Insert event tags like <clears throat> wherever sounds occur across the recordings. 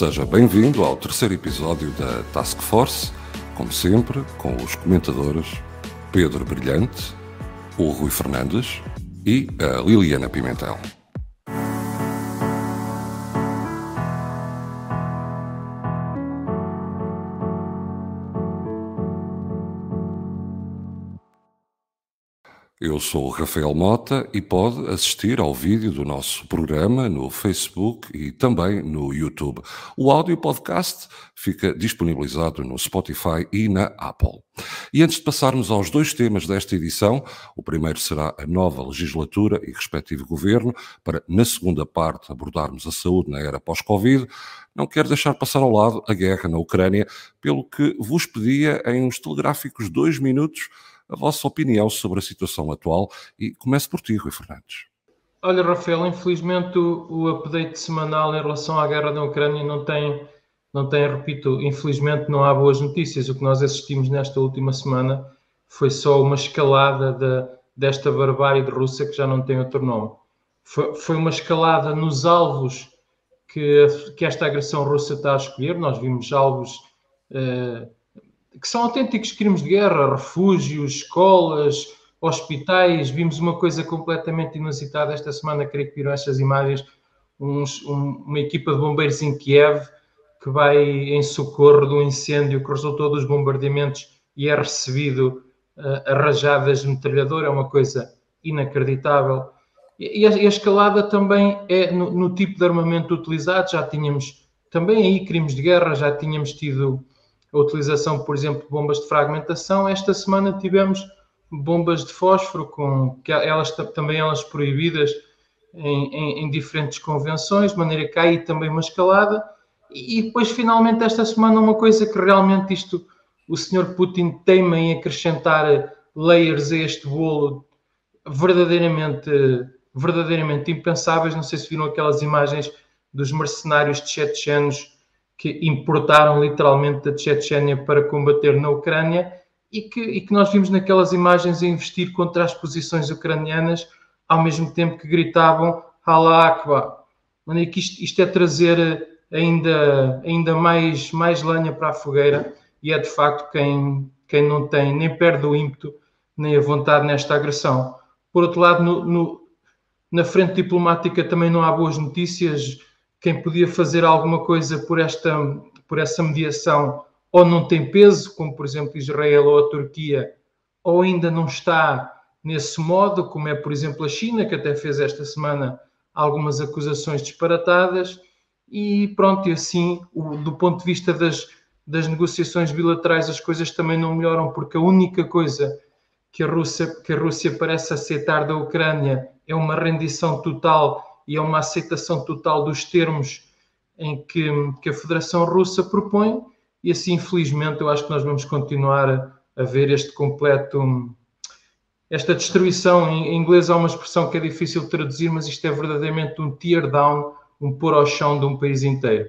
Seja bem-vindo ao terceiro episódio da Task Force, como sempre, com os comentadores Pedro Brilhante, o Rui Fernandes e a Liliana Pimentel. Eu sou o Rafael Mota e pode assistir ao vídeo do nosso programa no Facebook e também no YouTube. O áudio podcast fica disponibilizado no Spotify e na Apple. E antes de passarmos aos dois temas desta edição, o primeiro será a nova legislatura e respectivo governo, para na segunda parte abordarmos a saúde na era pós-Covid, não quero deixar passar ao lado a guerra na Ucrânia, pelo que vos pedia em uns telegráficos dois minutos a vossa opinião sobre a situação atual e começo por ti, Rui Fernandes. Olha, Rafael, infelizmente o, o update semanal em relação à guerra na Ucrânia não tem, não tem, repito, infelizmente não há boas notícias. O que nós assistimos nesta última semana foi só uma escalada de, desta barbárie de Rússia que já não tem outro nome. Foi, foi uma escalada nos alvos que, que esta agressão russa está a escolher. Nós vimos alvos. Uh, que são autênticos crimes de guerra, refúgios, escolas, hospitais. Vimos uma coisa completamente inusitada esta semana, creio que viram estas imagens, uns, um, uma equipa de bombeiros em Kiev que vai em socorro do incêndio que resultou dos bombardeamentos e é recebido uh, a rajadas de metralhador, é uma coisa inacreditável. E a, e a escalada também é no, no, tipo de armamento utilizado, já tínhamos também aí crimes de guerra, já tínhamos tido a utilização, por exemplo, de bombas de fragmentação. Esta semana tivemos bombas de fósforo, com que elas também elas proibidas em, em, em diferentes convenções, de maneira que aí também uma escalada. E, depois, finalmente, esta semana, uma coisa que realmente isto o senhor Putin teima em acrescentar layers a este bolo verdadeiramente, verdadeiramente impensáveis. Não sei se viram aquelas imagens dos mercenários chechenos que importaram literalmente da Chechênia para combater na Ucrânia e que, e que nós vimos naquelas imagens a investir contra as posições ucranianas, ao mesmo tempo que gritavam Allah Akbar. É que isto, isto, é trazer ainda, ainda mais, mais lenha para a fogueira e é de facto quem, quem não tem nem perde o ímpeto nem a vontade nesta agressão. Por outro lado, no, no, na frente diplomática também não há boas notícias quem podia fazer alguma coisa por esta por essa mediação ou não tem peso, como por exemplo Israel ou a Turquia, ou ainda não está nesse modo, como é por exemplo a China, que até fez esta semana algumas acusações disparatadas, e pronto, e assim, o, do ponto de vista das, das negociações bilaterais, as coisas também não melhoram, porque a única coisa que a Rússia, que a Rússia parece aceitar da Ucrânia é uma rendição total e é uma aceitação total dos termos em que, que a Federação Russa propõe, e assim, infelizmente, eu acho que nós vamos continuar a, ver este completo. Esta destruição, em inglês há uma expressão que é difícil de traduzir, mas isto é verdadeiramente um tear down, um pôr ao chão de um país inteiro.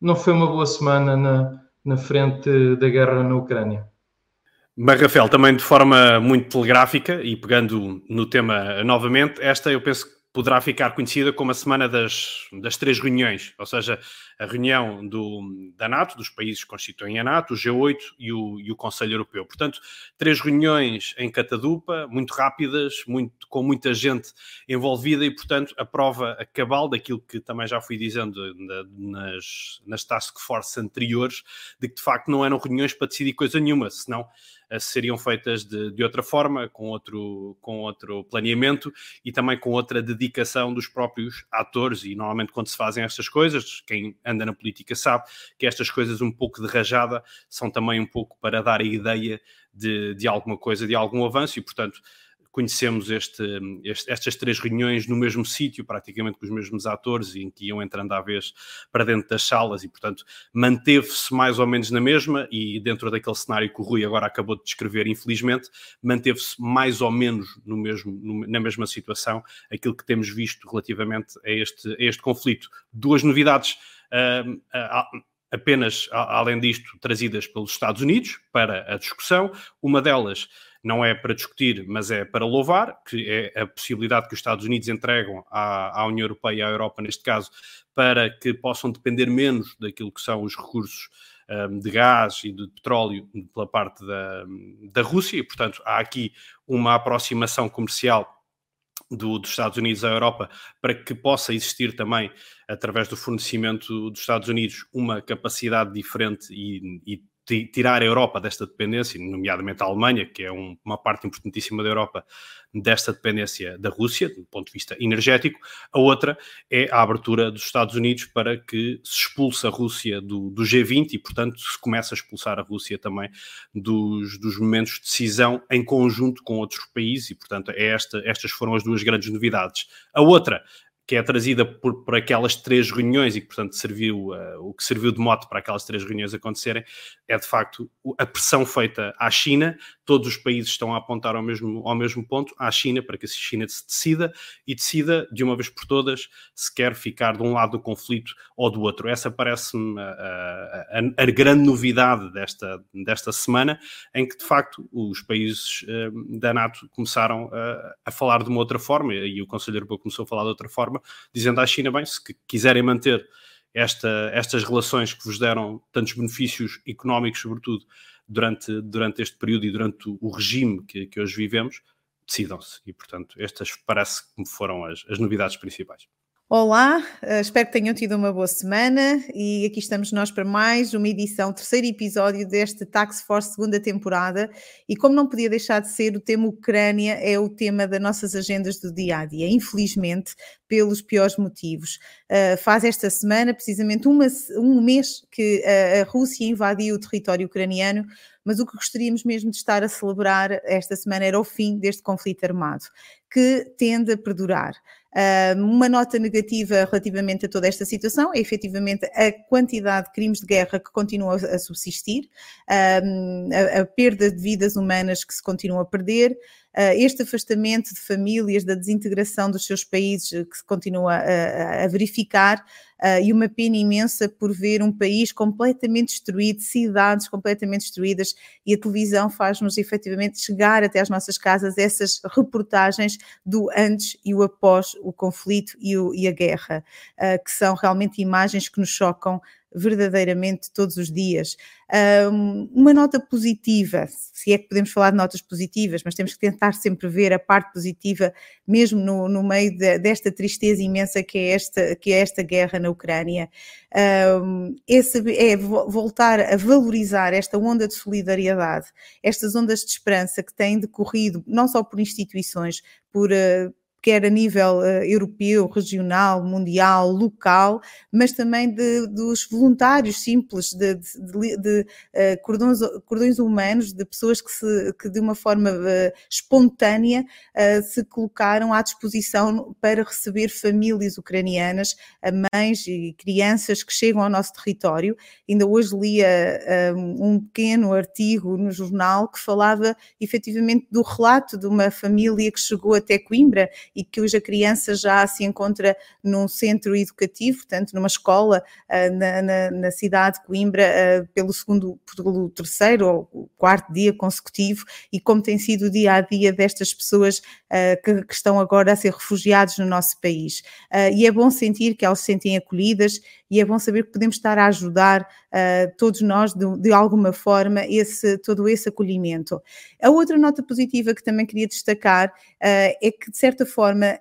Não foi uma boa semana na, na frente da guerra na Ucrânia. Mas, Rafael, também de forma muito telegráfica e pegando no tema novamente, esta eu penso que poderá ficar conhecida como a semana das, das três reuniões, ou seja, a reunião do, da NATO, dos países que constituem a NATO, o G8 e o, e o Conselho Europeu. Portanto, três reuniões em catadupa, muito rápidas, muito, com muita gente envolvida e, portanto, a prova a cabal daquilo que também já fui dizendo nas, nas task force anteriores, de que de facto não eram reuniões para decidir coisa nenhuma, senão seriam feitas de, de, outra forma, com outro, com outro planeamento e também com outra dedicação dos próprios atores. E normalmente, quando se fazem estas coisas, quem anda na política sabe que estas coisas, um pouco de rajada, são também um pouco para dar a ideia de, de alguma coisa, de algum avanço, e portanto conhecemos este, este, estas três reuniões no mesmo sítio, praticamente com os mesmos atores, em que iam entrando à vez para dentro das salas e, portanto, manteve-se mais ou menos na mesma e dentro daquele cenário que o Rui agora acabou de descrever, infelizmente, manteve-se mais ou menos no mesmo, no, na mesma situação aquilo que temos visto relativamente a este, a este conflito. Duas novidades. Apenas, além disto, trazidas pelos Estados Unidos para a discussão. Uma delas não é para discutir, mas é para louvar, que é a possibilidade que os Estados Unidos entregam à, à União Europeia e à Europa, neste caso, para que possam depender menos daquilo que são os recursos um, de gás e de petróleo pela parte da, da Rússia, e, portanto, há aqui uma aproximação comercial do, dos Estados Unidos à Europa para que possa existir também, através do fornecimento dos Estados Unidos, uma capacidade diferente e, e tirar a Europa desta dependência, nomeadamente a Alemanha, que é um, uma parte importantíssima da Europa, desta dependência da Rússia, do ponto de vista energético. A outra é a abertura dos Estados Unidos para que se expulse a Rússia do, do G20 e, portanto, se comece a expulsar a Rússia também dos, dos momentos de decisão em conjunto com outros países e, portanto, é esta, estas foram as duas grandes novidades. A outra que é trazida por, por aquelas três reuniões e que, portanto, serviu, uh, o que serviu de mote para aquelas três reuniões acontecerem, é de facto a pressão feita à China. Todos os países estão a apontar ao mesmo, ao mesmo ponto, à China, para que a China se decida e decida de uma vez por todas se quer ficar de um lado do conflito ou do outro. Essa parece-me a, a, a, a, grande novidade desta, desta semana, em que de facto os países uh, da NATO começaram uh, a falar de uma outra forma e o Conselho Europeu começou a falar de outra forma dizendo à China, bem, se quiserem manter esta, estas relações que vos deram tantos benefícios económicos, sobretudo, durante, durante este período e durante o, regime que, que hoje vivemos, decidam-se. E, portanto, estas parece que foram as, as novidades principais. Olá, eh, espero que tenham tido uma boa semana e aqui estamos nós para mais uma edição, terceiro episódio deste Tax Force segunda temporada e como não podia deixar de ser, o tema Ucrânia é o tema das nossas agendas do dia a dia, infelizmente pelos piores motivos. Uh, faz esta semana precisamente uma, um mês que a, a Rússia invadiu o território ucraniano, mas o que gostaríamos mesmo de estar a celebrar esta semana era o fim deste conflito armado, que tende a perdurar. Uma nota negativa relativamente a toda esta situação é efetivamente a quantidade de crimes de guerra que continuam a subsistir, a, perda de vidas humanas que se continua a perder, uh, este afastamento de famílias, da desintegração dos seus países que se continua a, a verificar. Uh, e uma pena imensa por ver um país completamente destruído, cidades completamente destruídas, e a televisão faz-nos efetivamente chegar até às nossas casas essas reportagens do antes e o após o conflito e, o, e a guerra, uh, que são realmente imagens que nos chocam verdadeiramente todos os dias. Um, uma nota positiva, se é que podemos falar de notas positivas, mas temos que tentar sempre ver a parte positiva, mesmo no, no meio de, desta tristeza imensa que é esta, que é esta guerra na Ucrânia. Um, esse, é voltar a valorizar esta onda de solidariedade, estas ondas de esperança que têm decorrido não só por instituições, por, uh, quer a nível uh, europeu, regional, mundial, local, mas também de, dos voluntários simples, de, de, de uh, cordões, cordões, humanos, de pessoas que, se, que de uma forma uh, espontânea se colocaram à disposição para receber famílias ucranianas, mães e crianças que chegam ao nosso território. Ainda hoje lia um pequeno artigo no jornal que falava efetivamente do relato de uma família que chegou até Coimbra e que hoje a criança já se encontra num centro educativo, portanto, numa escola uh, na, na, na, cidade de Coimbra, uh, pelo segundo, pelo terceiro ou quarto dia consecutivo, e como tem sido o dia a dia destas pessoas uh, que, que, estão agora a ser refugiados no nosso país. e é bom sentir que elas se sentem acolhidas e é bom saber que podemos estar a ajudar uh, todos nós de, de, alguma forma esse, todo esse acolhimento. A outra nota positiva que também queria destacar uh, é que de certa forma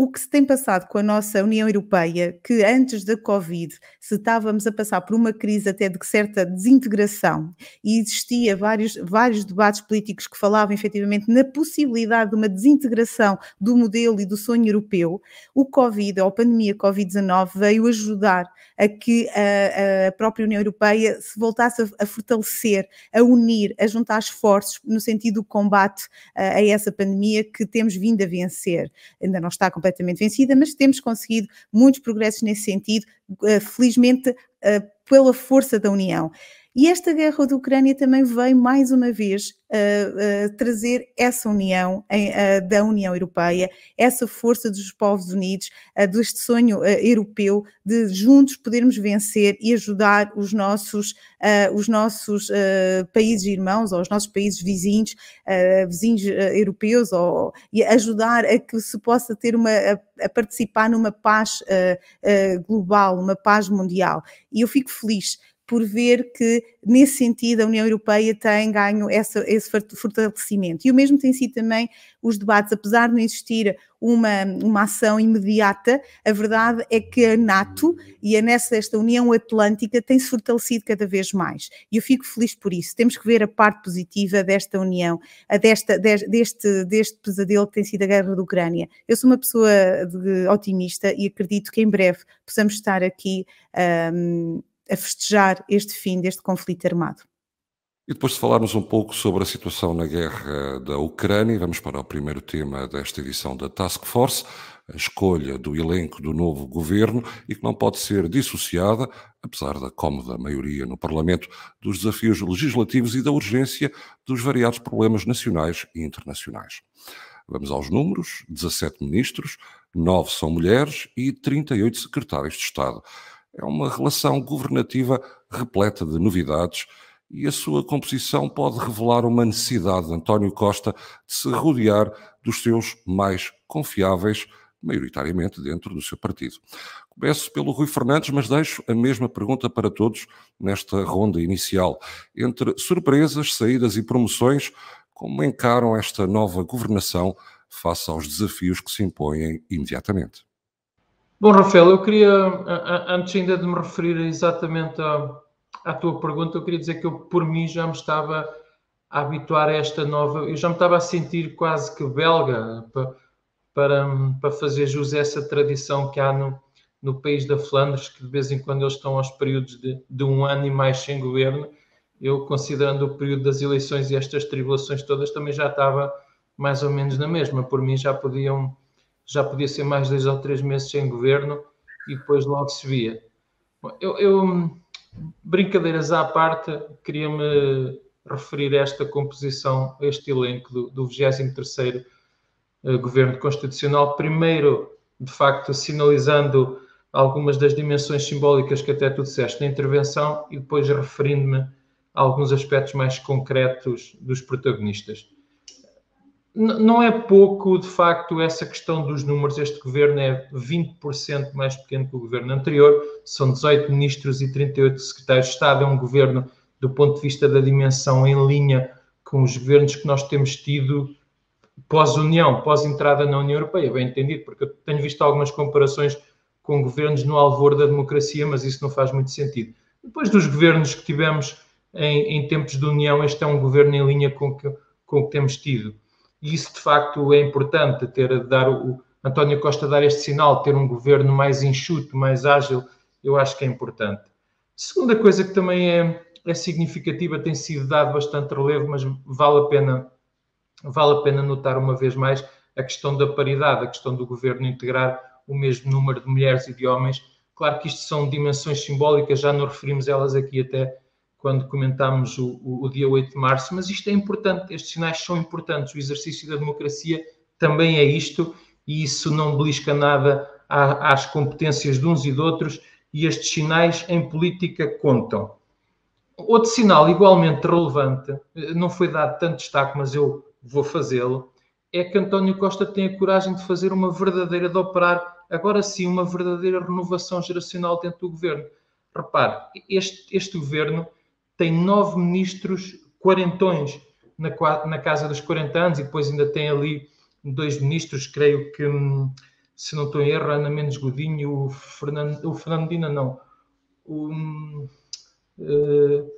o que se tem passado com a nossa União Europeia, que antes da Covid se estávamos a passar por uma crise até de certa desintegração e existia vários, vários debates políticos que falavam efetivamente na possibilidade de uma desintegração do modelo e do sonho europeu, o Covid, ou a pandemia Covid-19, veio ajudar a que a, a, própria União Europeia se voltasse a, a, fortalecer, a unir, a juntar esforços no sentido do combate a, a essa pandemia que temos vindo a vencer. Ainda não está completamente completamente vencida, mas temos conseguido muitos progressos nesse sentido, eh, felizmente eh, pela força da União. E esta guerra da Ucrânia também veio mais uma vez uh, uh, trazer essa união uh, da União Europeia, essa força dos povos unidos, deste sonho europeu de juntos podermos vencer e ajudar os nossos, os nossos países irmãos ou os nossos países vizinhos, vizinhos europeus, ou, e ajudar a que se possa ter uma, a, a participar numa paz global, uma paz mundial. E eu fico feliz por ver que, nesse sentido, a União Europeia tem ganho essa, esse fortalecimento. E o mesmo tem sido também os debates, apesar de não existir uma, uma ação imediata, a verdade é que a NATO e a nessa esta União Atlântica tem-se fortalecido cada vez mais. E eu fico feliz por isso. Temos que ver a parte positiva desta União, a desta, deste, deste pesadelo que tem sido a guerra da Ucrânia. Eu sou uma pessoa de, otimista e acredito que em breve possamos estar aqui. Um, a festejar este fim deste conflito armado. E depois de falarmos um pouco sobre a situação na guerra da Ucrânia, vamos para o primeiro tema desta edição da Task Force, a escolha do elenco do novo governo e que não pode ser dissociada, apesar da cómoda maioria no Parlamento, dos desafios legislativos e da urgência dos variados problemas nacionais e internacionais. Vamos aos números: 17 ministros, 9 são mulheres e 38 secretários de Estado. É uma relação governativa repleta de novidades e a sua composição pode revelar uma necessidade de António Costa de se rodear dos seus mais confiáveis, maioritariamente dentro do seu partido. Começo pelo Rui Fernandes, mas deixo a mesma pergunta para todos nesta ronda inicial. Entre surpresas, saídas e promoções, como encaram esta nova governação face aos desafios que se impõem imediatamente? Bom, Rafael, eu queria, antes ainda de me referir exatamente à, à, tua pergunta, eu queria dizer que eu, por mim, já me estava a habituar a esta nova, eu já me estava a sentir quase que belga para, para, para fazer jus a essa tradição que há no, no país da Flandres, que de vez em quando eles estão aos períodos de, de um ano e mais sem governo. Eu, considerando o período das eleições e estas tribulações todas, também já estava mais ou menos na mesma. Por mim, já podiam já podia ser mais dois ou três meses sem governo e depois logo se via. Eu, eu brincadeiras à parte, queria-me referir a esta composição, a este elenco do, do 23º uh, Governo Constitucional. Primeiro, de facto, sinalizando algumas das dimensões simbólicas que até tu disseste na intervenção e depois referindo-me a alguns aspectos mais concretos dos protagonistas não é pouco, de facto, essa questão dos números. Este governo é 20% mais pequeno que o governo anterior, são 18 ministros e 38 secretários de Estado. É um governo, do ponto de vista da dimensão, em linha com os governos que nós temos tido pós-União, pós-entrada na União Europeia, bem entendido, porque eu tenho visto algumas comparações com governos no alvor da democracia, mas isso não faz muito sentido. Depois dos governos que tivemos em, em tempos de União, este é um governo em linha com que, com o que temos tido e isso de facto é importante, ter dar o António Costa dar este sinal, ter um governo mais enxuto, mais ágil, eu acho que é importante. Segunda coisa que também é, é significativa, tem sido dado bastante relevo, mas vale a pena vale a pena notar uma vez mais a questão da paridade, a questão do governo integrar o mesmo número de mulheres e de homens. Claro que isto são dimensões simbólicas, já nos referimos elas aqui até quando comentámos o, o, o, dia 8 de março, mas isto é importante, estes sinais são importantes, o exercício da democracia também é isto, e isso não belisca nada às competências de uns e de outros, e estes sinais em política contam. Outro sinal igualmente relevante, não foi dado tanto destaque, mas eu vou fazê-lo, é que António Costa tem a coragem de fazer uma verdadeira, de operar agora sim uma verdadeira renovação geracional dentro do governo. Repare, este, este governo tem nove ministros quarentões na, na casa dos 40 anos e depois ainda tem ali dois ministros, creio que, hum, se não estou em erro, Ana Mendes Godinho e o, Fernand, o não. O, uh,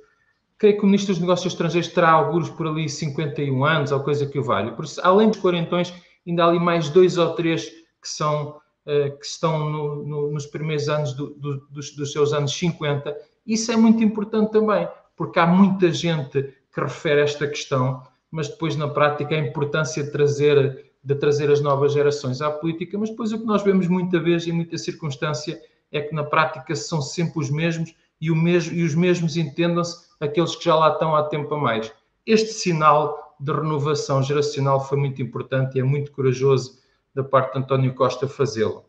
creio que o Ministro dos Negócios Estrangeiros terá alguns por ali 51 anos, ou coisa que o valha. Por isso, além dos quarentões, ainda há ali mais dois ou três que são uh, que estão no, no, nos primeiros anos do, do, dos, dos seus anos 50. Isso é muito importante também, porque há muita gente que refere esta questão, mas depois na prática a importância de trazer, de trazer as novas gerações à política, mas depois o que nós vemos muita vez e muita circunstância é que na prática são sempre os mesmos e, mesmo, e os mesmos entendam-se aqueles que já lá estão há tempo a mais. Este sinal de renovação geracional foi muito importante e é muito corajoso da parte de António Costa fazê-lo.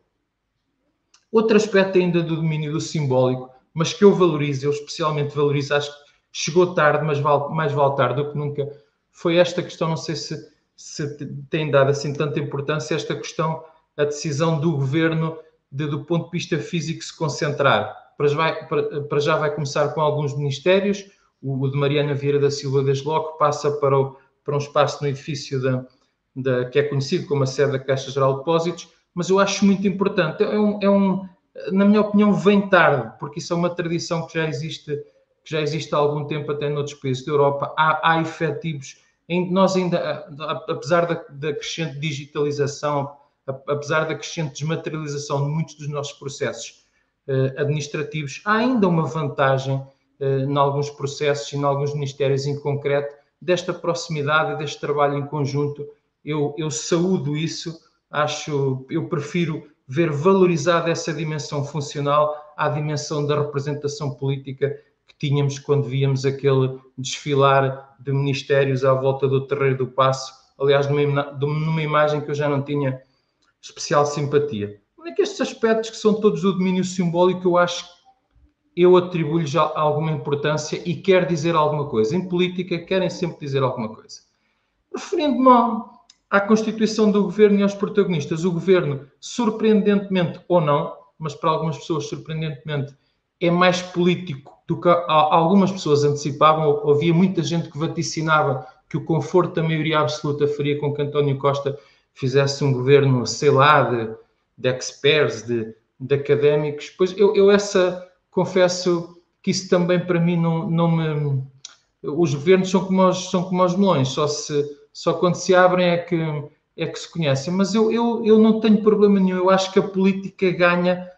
Outro aspecto ainda do domínio do simbólico, mas que eu valorizo, eu especialmente valorizo, acho que chegou tarde, mas vale, mais vale tarde do que nunca, foi esta questão, não sei se, se tem dado assim tanta importância, esta questão, a decisão do governo de, do ponto de vista físico se concentrar. Para já, vai, para, para já vai começar com alguns ministérios, o, o de Mariana Vieira da Silva desde logo passa para, o, para um espaço no edifício da, da, que é conhecido como a sede da Caixa Geral de Depósitos, mas eu acho muito importante. É um, é um, na minha opinião, vem tarde, porque isso é uma tradição que já existe, que já existe há algum tempo até noutros países da Europa. Há, há efetivos, nós ainda, apesar da, da crescente digitalização, apesar da crescente desmaterialização de muitos dos nossos processos eh, administrativos, há ainda uma vantagem eh, em alguns processos e em alguns ministérios em concreto desta proximidade deste trabalho em conjunto. Eu, eu saúdo isso, acho, eu prefiro ver valorizada essa dimensão funcional à dimensão da representação política que tínhamos quando víamos aquele desfilar de ministérios à volta do Terreiro do Passo, aliás, numa, numa imagem que eu já não tinha especial simpatia. É que estes aspectos que são todos do domínio simbólico, eu acho que eu atribuo-lhe já alguma importância e quer dizer alguma coisa. Em política, querem sempre dizer alguma coisa. Referindo-me à Constituição do governo e aos protagonistas, o governo, surpreendentemente ou não, mas para algumas pessoas, surpreendentemente, é mais político do que algumas pessoas antecipavam. Havia muita gente que vaticinava que o conforto da maioria absoluta faria com que António Costa fizesse um governo, sei lá, de, de experts, de, de académicos. Pois eu, eu, essa confesso que isso também para mim não, não me. Os governos são como os, são como os melões, só, se, só quando se abrem é que, é que se conhecem. Mas eu, eu, eu não tenho problema nenhum, eu acho que a política ganha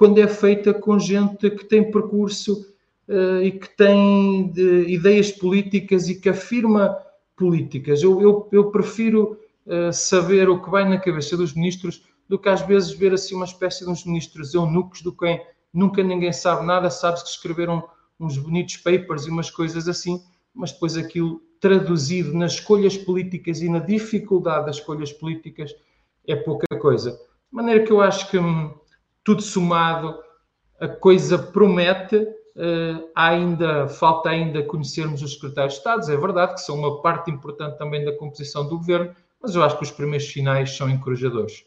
quando é feita com gente que tem percurso uh, e que tem de, ideias políticas e que afirma políticas. Eu, eu, eu prefiro uh, saber o que vai na cabeça dos ministros do que às vezes ver assim uma espécie de uns ministros eunucos do quem nunca ninguém sabe nada, sabes que escreveram uns bonitos papers e umas coisas assim, mas depois aquilo traduzido nas escolhas políticas e na dificuldade das escolhas políticas é pouca coisa. De maneira que eu acho que hum, tudo somado, a coisa promete, uh, ainda, falta ainda conhecermos os secretários de Estado, é verdade que são uma parte importante também da composição do governo, mas eu acho que os primeiros finais são encorajadores.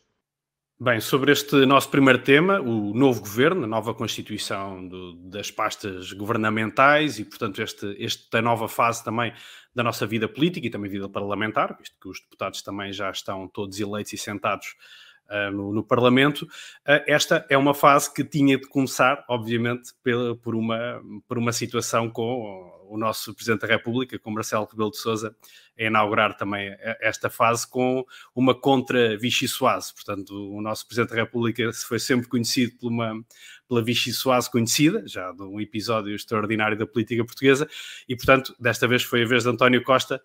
Bem, sobre este nosso primeiro tema, o novo governo, a nova constituição do, das pastas governamentais e, portanto, este, esta nova fase também da nossa vida política e também vida parlamentar, visto que os deputados também já estão todos eleitos e sentados no, no, Parlamento, uh, esta é uma fase que tinha de começar, obviamente, pela, por, uma, por uma situação com o nosso Presidente da República, com Marcelo Rebelo de Sousa, a inaugurar também esta fase com uma contra Vichy Soase. Portanto, o nosso Presidente da República foi sempre conhecido por uma, pela Vichy Soase conhecida, já de um episódio extraordinário da política portuguesa, e, portanto, desta vez foi a vez de António Costa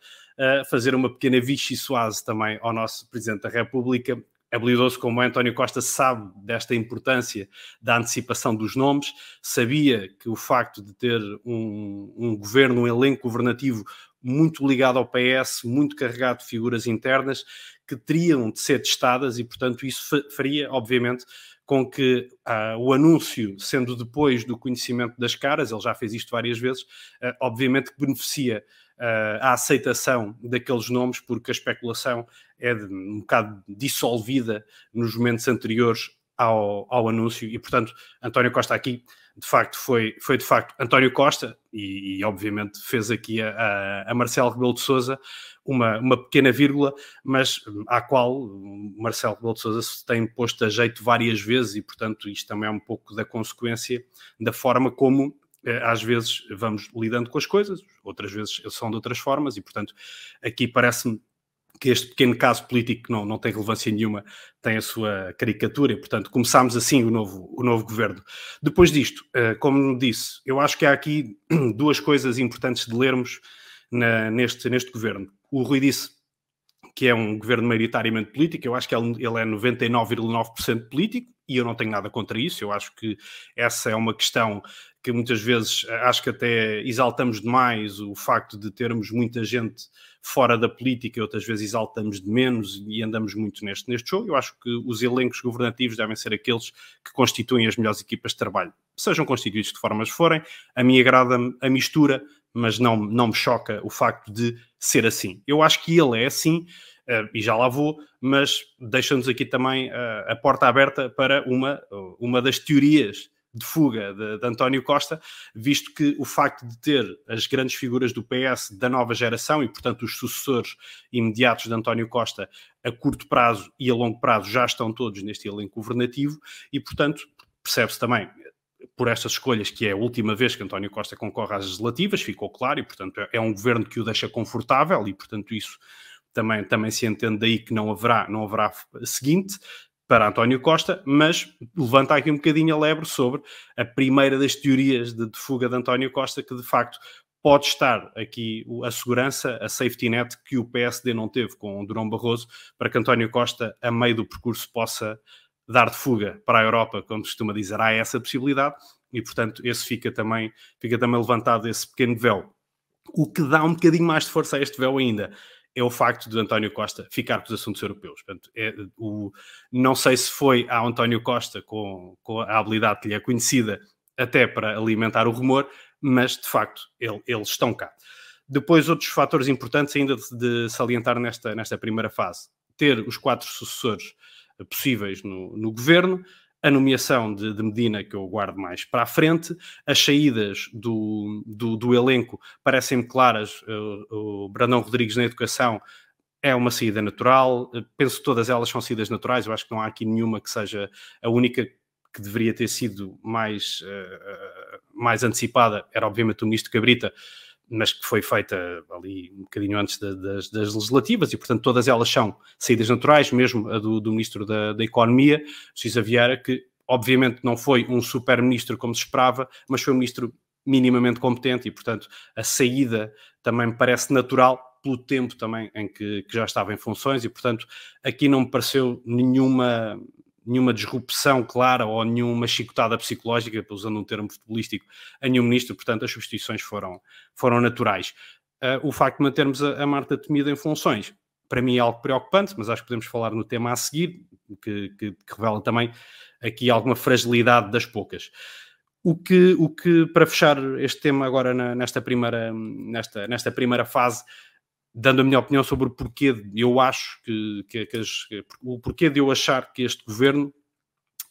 fazer uma pequena Vichy Soase também ao nosso Presidente da República, habilidoso como António Costa sabe desta importância da antecipação dos nomes, sabia que o facto de ter um, um, governo, um elenco governativo muito ligado ao PS, muito carregado de figuras internas, que teriam de ser testadas e, portanto, isso faria, obviamente, com que uh, o anúncio, sendo depois do conhecimento das caras, ele já fez isto várias vezes, uh, obviamente que beneficia a aceitação daqueles nomes, porque a especulação é de, um bocado dissolvida nos momentos anteriores ao, ao anúncio. E, portanto, António Costa aqui, de facto, foi, foi de facto António Costa e, e obviamente, fez aqui a, a, Marcelo Rebelo de Sousa uma, uma pequena vírgula, mas à qual Marcelo Rebelo de Sousa se tem posto a jeito várias vezes e, portanto, isto também é um pouco da consequência da forma como eh, às vezes vamos lidando com as coisas, outras vezes são de outras formas, e portanto aqui parece-me que este pequeno caso político que não, não tem relevância nenhuma tem a sua caricatura e, portanto, começámos assim o novo, o novo governo. Depois disto, eh, como disse, eu acho que há aqui <clears throat> duas coisas importantes de lermos na, neste, neste governo. O Rui disse que é um governo maioritariamente político, eu acho que ele, ele é 99,9% político, e eu não tenho nada contra isso, eu acho que essa é uma questão que muitas vezes acho que até exaltamos demais o facto de termos muita gente fora da política, outras vezes exaltamos de menos e andamos muito neste, neste jogo. Eu acho que os elencos governativos devem ser aqueles que constituem as melhores equipas de trabalho, sejam constituídos de formas forem. A mim agrada-me a mistura, mas não, não me choca o facto de ser assim. Eu acho que ele é assim. Uh, e já lá vou, mas deixa-nos aqui também uh, a porta aberta para uma, uma das teorias de fuga de, de, António Costa, visto que o facto de ter as grandes figuras do PS da nova geração e, portanto, os sucessores imediatos de António Costa a curto prazo e a longo prazo já estão todos neste elenco governativo e, portanto, percebe-se também por estas escolhas que é a última vez que António Costa concorre às legislativas, ficou claro, e, portanto, é um governo que o deixa confortável e, portanto, isso também, também se entende daí que não haverá, não haverá seguinte para António Costa, mas levanta aqui um bocadinho a lebre sobre a primeira das teorias de, de fuga de António Costa, que de facto pode estar aqui a segurança, a safety net que o PSD não teve com o Durão Barroso, para que António Costa, a meio do percurso, possa dar de fuga para a Europa, como costuma dizer, há essa possibilidade, e portanto esse fica também, fica também levantado esse pequeno véu. O que dá um bocadinho mais de força a este véu ainda é o facto de António Costa ficar com os assuntos europeus. Portanto, é, o, não sei se foi a António Costa, com, com, a habilidade que lhe é conhecida, até para alimentar o rumor, mas de facto ele, eles estão cá. Depois, outros fatores importantes ainda de, de, salientar nesta, nesta primeira fase: ter os quatro sucessores possíveis no, no governo, a nomeação de, de, Medina, que eu guardo mais para a frente, as saídas do, do, do elenco parecem-me claras. O, o Brandão Rodrigues na educação é uma saída natural, penso que todas elas são saídas naturais, eu acho que não há aqui nenhuma que seja a única que deveria ter sido mais, uh, mais antecipada, era obviamente o ministro Cabrita, mas que foi feita ali um bocadinho antes de, das, das, legislativas, e portanto todas elas são saídas naturais, mesmo a do, do Ministro da, da Economia, Cisa Vieira, que obviamente não foi um super-ministro como se esperava, mas foi um ministro minimamente competente e portanto a saída também me parece natural pelo tempo também em que, que já estava em funções e portanto aqui não me pareceu nenhuma nenhuma disrupção clara ou nenhuma chicotada psicológica, usando um termo futebolístico, a nenhum ministro, portanto as substituições foram, foram naturais. Uh, o facto de mantermos a, a Marta Temida em funções, para mim é algo preocupante, mas acho que podemos falar no tema a seguir, que, que, que revela também aqui alguma fragilidade das poucas. O que, o que para fechar este tema agora na, nesta, primeira, nesta, nesta primeira fase, dando a minha opinião sobre o porquê eu acho que, que, que as, o porquê de eu achar que este governo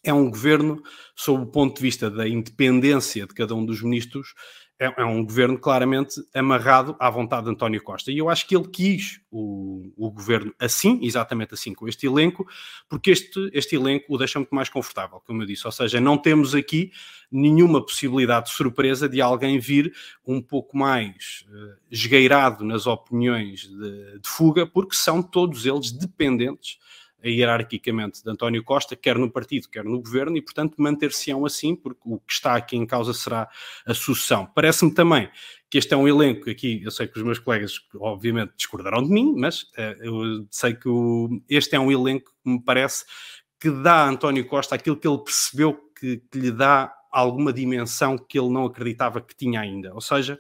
é um governo, sob o ponto de vista da independência de cada um dos ministros, é, é, um governo claramente amarrado à vontade de António Costa. E eu acho que ele quis o, o governo assim, exatamente assim, com este elenco, porque este, este elenco o deixa muito mais confortável, como eu disse. Ou seja, não temos aqui nenhuma possibilidade de surpresa de alguém vir um pouco mais uh, esgueirado nas opiniões de, de fuga, porque são todos eles dependentes hierarquicamente de António Costa, quer no partido, quer no governo, e portanto manter-se-ão assim, porque o que está aqui em causa será a sucessão. Parece-me também que este é um elenco aqui, eu sei que os meus colegas obviamente discordarão de mim, mas uh, eu sei que o, este é um elenco que me parece que dá a António Costa aquilo que ele percebeu que, que lhe dá alguma dimensão que ele não acreditava que tinha ainda. Ou seja,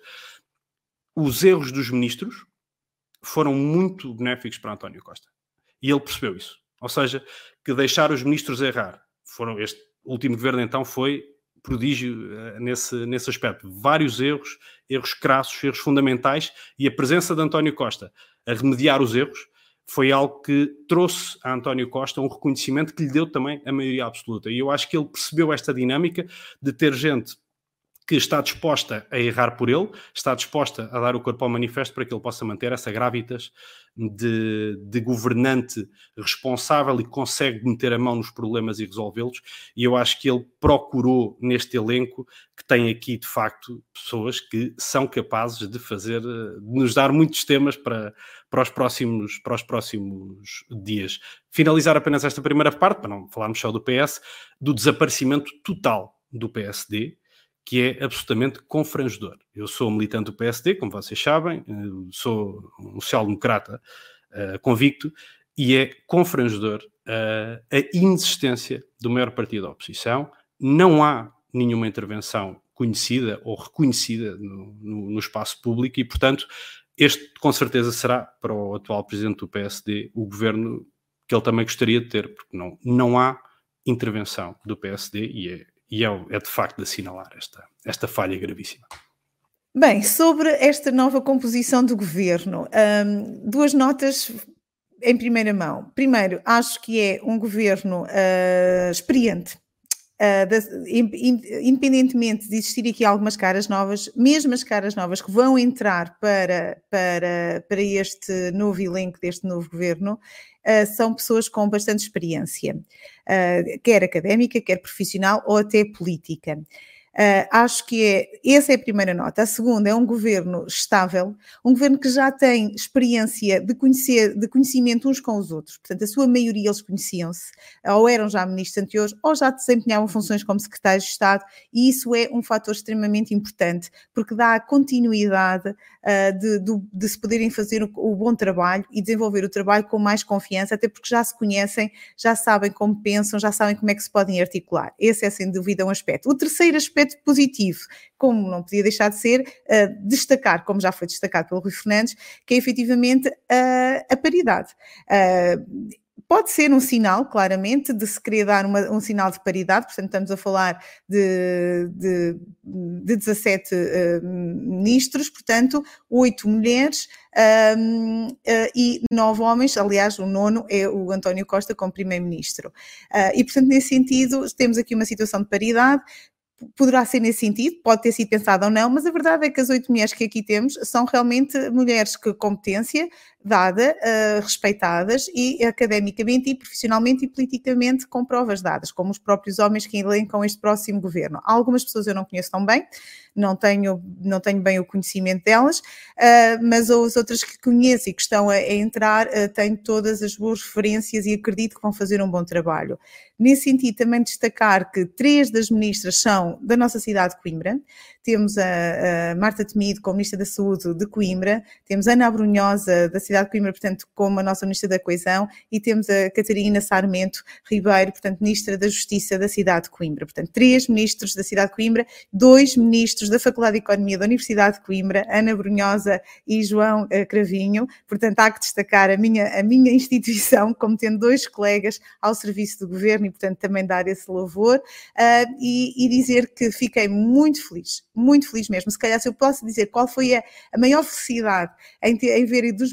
os erros dos ministros foram muito benéficos para António Costa. E ele percebeu isso. Ou seja, que deixar os ministros errar. Foram, este último governo, então, foi prodígio uh, nesse, nesse aspecto. Vários erros, erros crassos, erros fundamentais, e a presença de António Costa a remediar os erros foi algo que trouxe a António Costa um reconhecimento que lhe deu também a maioria absoluta. E eu acho que ele percebeu esta dinâmica de ter gente que está disposta a errar por ele, está disposta a dar o corpo ao manifesto para que ele possa manter essa gravitas de, de governante responsável e consegue meter a mão nos problemas e resolvê-los. E eu acho que ele procurou neste elenco que tem aqui de facto pessoas que são capazes de fazer, de nos dar muitos temas para, para, os próximos, para os próximos dias. Finalizar apenas esta primeira parte, para não falarmos só do PS, do desaparecimento total do PSD que é absolutamente confrangedor. Eu sou militante do PSD, como vocês sabem, eh, sou um social-democrata uh, convicto, e é confrangedor uh, a inexistência do maior partido da oposição. Não há nenhuma intervenção conhecida ou reconhecida no, no, no espaço público e, portanto, este com certeza será para o atual presidente do PSD o governo que ele também gostaria de ter, porque não, não há intervenção do PSD e é, e é, é de facto de assinalar esta, esta falha gravíssima. Bem, sobre esta nova composição do governo, um, duas notas em primeira mão. Primeiro, acho que é um governo uh, experiente. Uh, de, independentemente de existir aqui algumas caras novas, mesmo as caras novas que vão entrar para, para, para este novo elenco deste novo governo, uh, são pessoas com bastante experiência, quer académica, quer profissional ou até política. Uh, acho que é, essa é a primeira nota. A segunda é um governo estável, um governo que já tem experiência de, conhecer, de conhecimento uns com os outros. Portanto, a sua maioria eles conheciam-se, ou eram já ministros anteriores, ou já desempenhavam funções como secretários de Estado, e isso é um fator extremamente importante, porque dá a continuidade uh, de, de, de, se poderem fazer o, o bom trabalho e desenvolver o trabalho com mais confiança, até porque já se conhecem, já sabem como pensam, já sabem como é que se podem articular. Esse é, sem dúvida, um aspecto. O terceiro aspecto aspecto positivo, como não podia deixar de ser, uh, destacar, como já foi destacado pelo Rui Fernandes, que é efetivamente uh, a paridade. Uh, pode ser um sinal, claramente, de se querer dar uma, um sinal de paridade, portanto, estamos a falar de, de, de 17 uh, ministros, portanto, 8 mulheres um, uh, e 9 homens, aliás, o nono é o António Costa como primeiro-ministro. Uh, e, portanto, nesse sentido, temos aqui uma situação de paridade, poderá ser nesse sentido, pode ter sido pensado ou não, mas a verdade é que as oito mulheres que aqui temos são realmente mulheres que competência dada, uh, respeitadas e academicamente e profissionalmente e politicamente com provas dadas, como os próprios homens que elencam este próximo governo. Algumas pessoas eu não conheço tão bem, não tenho, não tenho bem o conhecimento delas, uh, mas as outras que conheço e que estão a, a entrar uh, tenho todas as boas referências e acredito que vão fazer um bom trabalho. Nesse sentido, também destacar que três das ministras são da nossa cidade de Coimbra. Temos a, a Marta Temido como Ministra da Saúde de Coimbra, temos a Ana Brunhosa da cidade de Coimbra, portanto, como a nossa Ministra da Coesão, e temos a Catarina Sarmento Ribeiro, portanto, Ministra da Justiça da cidade de Coimbra. Portanto, três ministros da cidade de Coimbra, dois ministros da Faculdade de Economia da Universidade de Coimbra, Ana Brunhosa e João eh, Cravinho. Portanto, há que destacar a minha, a minha instituição como tendo dois colegas ao serviço do governo e, portanto, também dar esse louvor uh, e, e, dizer que fiquei muito feliz, muito feliz mesmo. Se calhar, se eu posso dizer qual foi a, a maior felicidade em, em ver dos,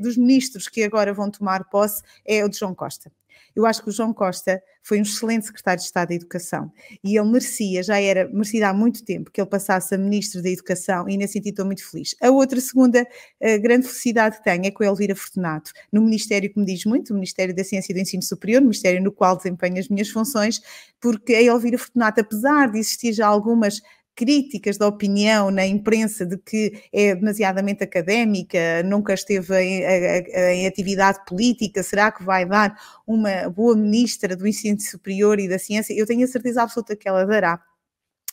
dos ministros que agora vão tomar posse, é o de João Costa. Eu acho que o João Costa foi um excelente secretário de Estado da Educação e ele merecia, já era merecido há muito tempo que ele passasse a ministro da Educação e nesse sentido estou muito feliz. A outra segunda a grande felicidade que tenho é com a Elvira Fortunato, no Ministério que me diz muito, o Ministério da Ciência e do Ensino Superior, Ministério no qual desempenho as minhas funções, porque a Elvira Fortunato, apesar de existir já algumas críticas da opinião na imprensa de que é demasiadamente académica, nunca esteve em, em, atividade política, será que vai dar uma boa ministra do ensino superior e da ciência? Eu tenho a certeza absoluta que ela dará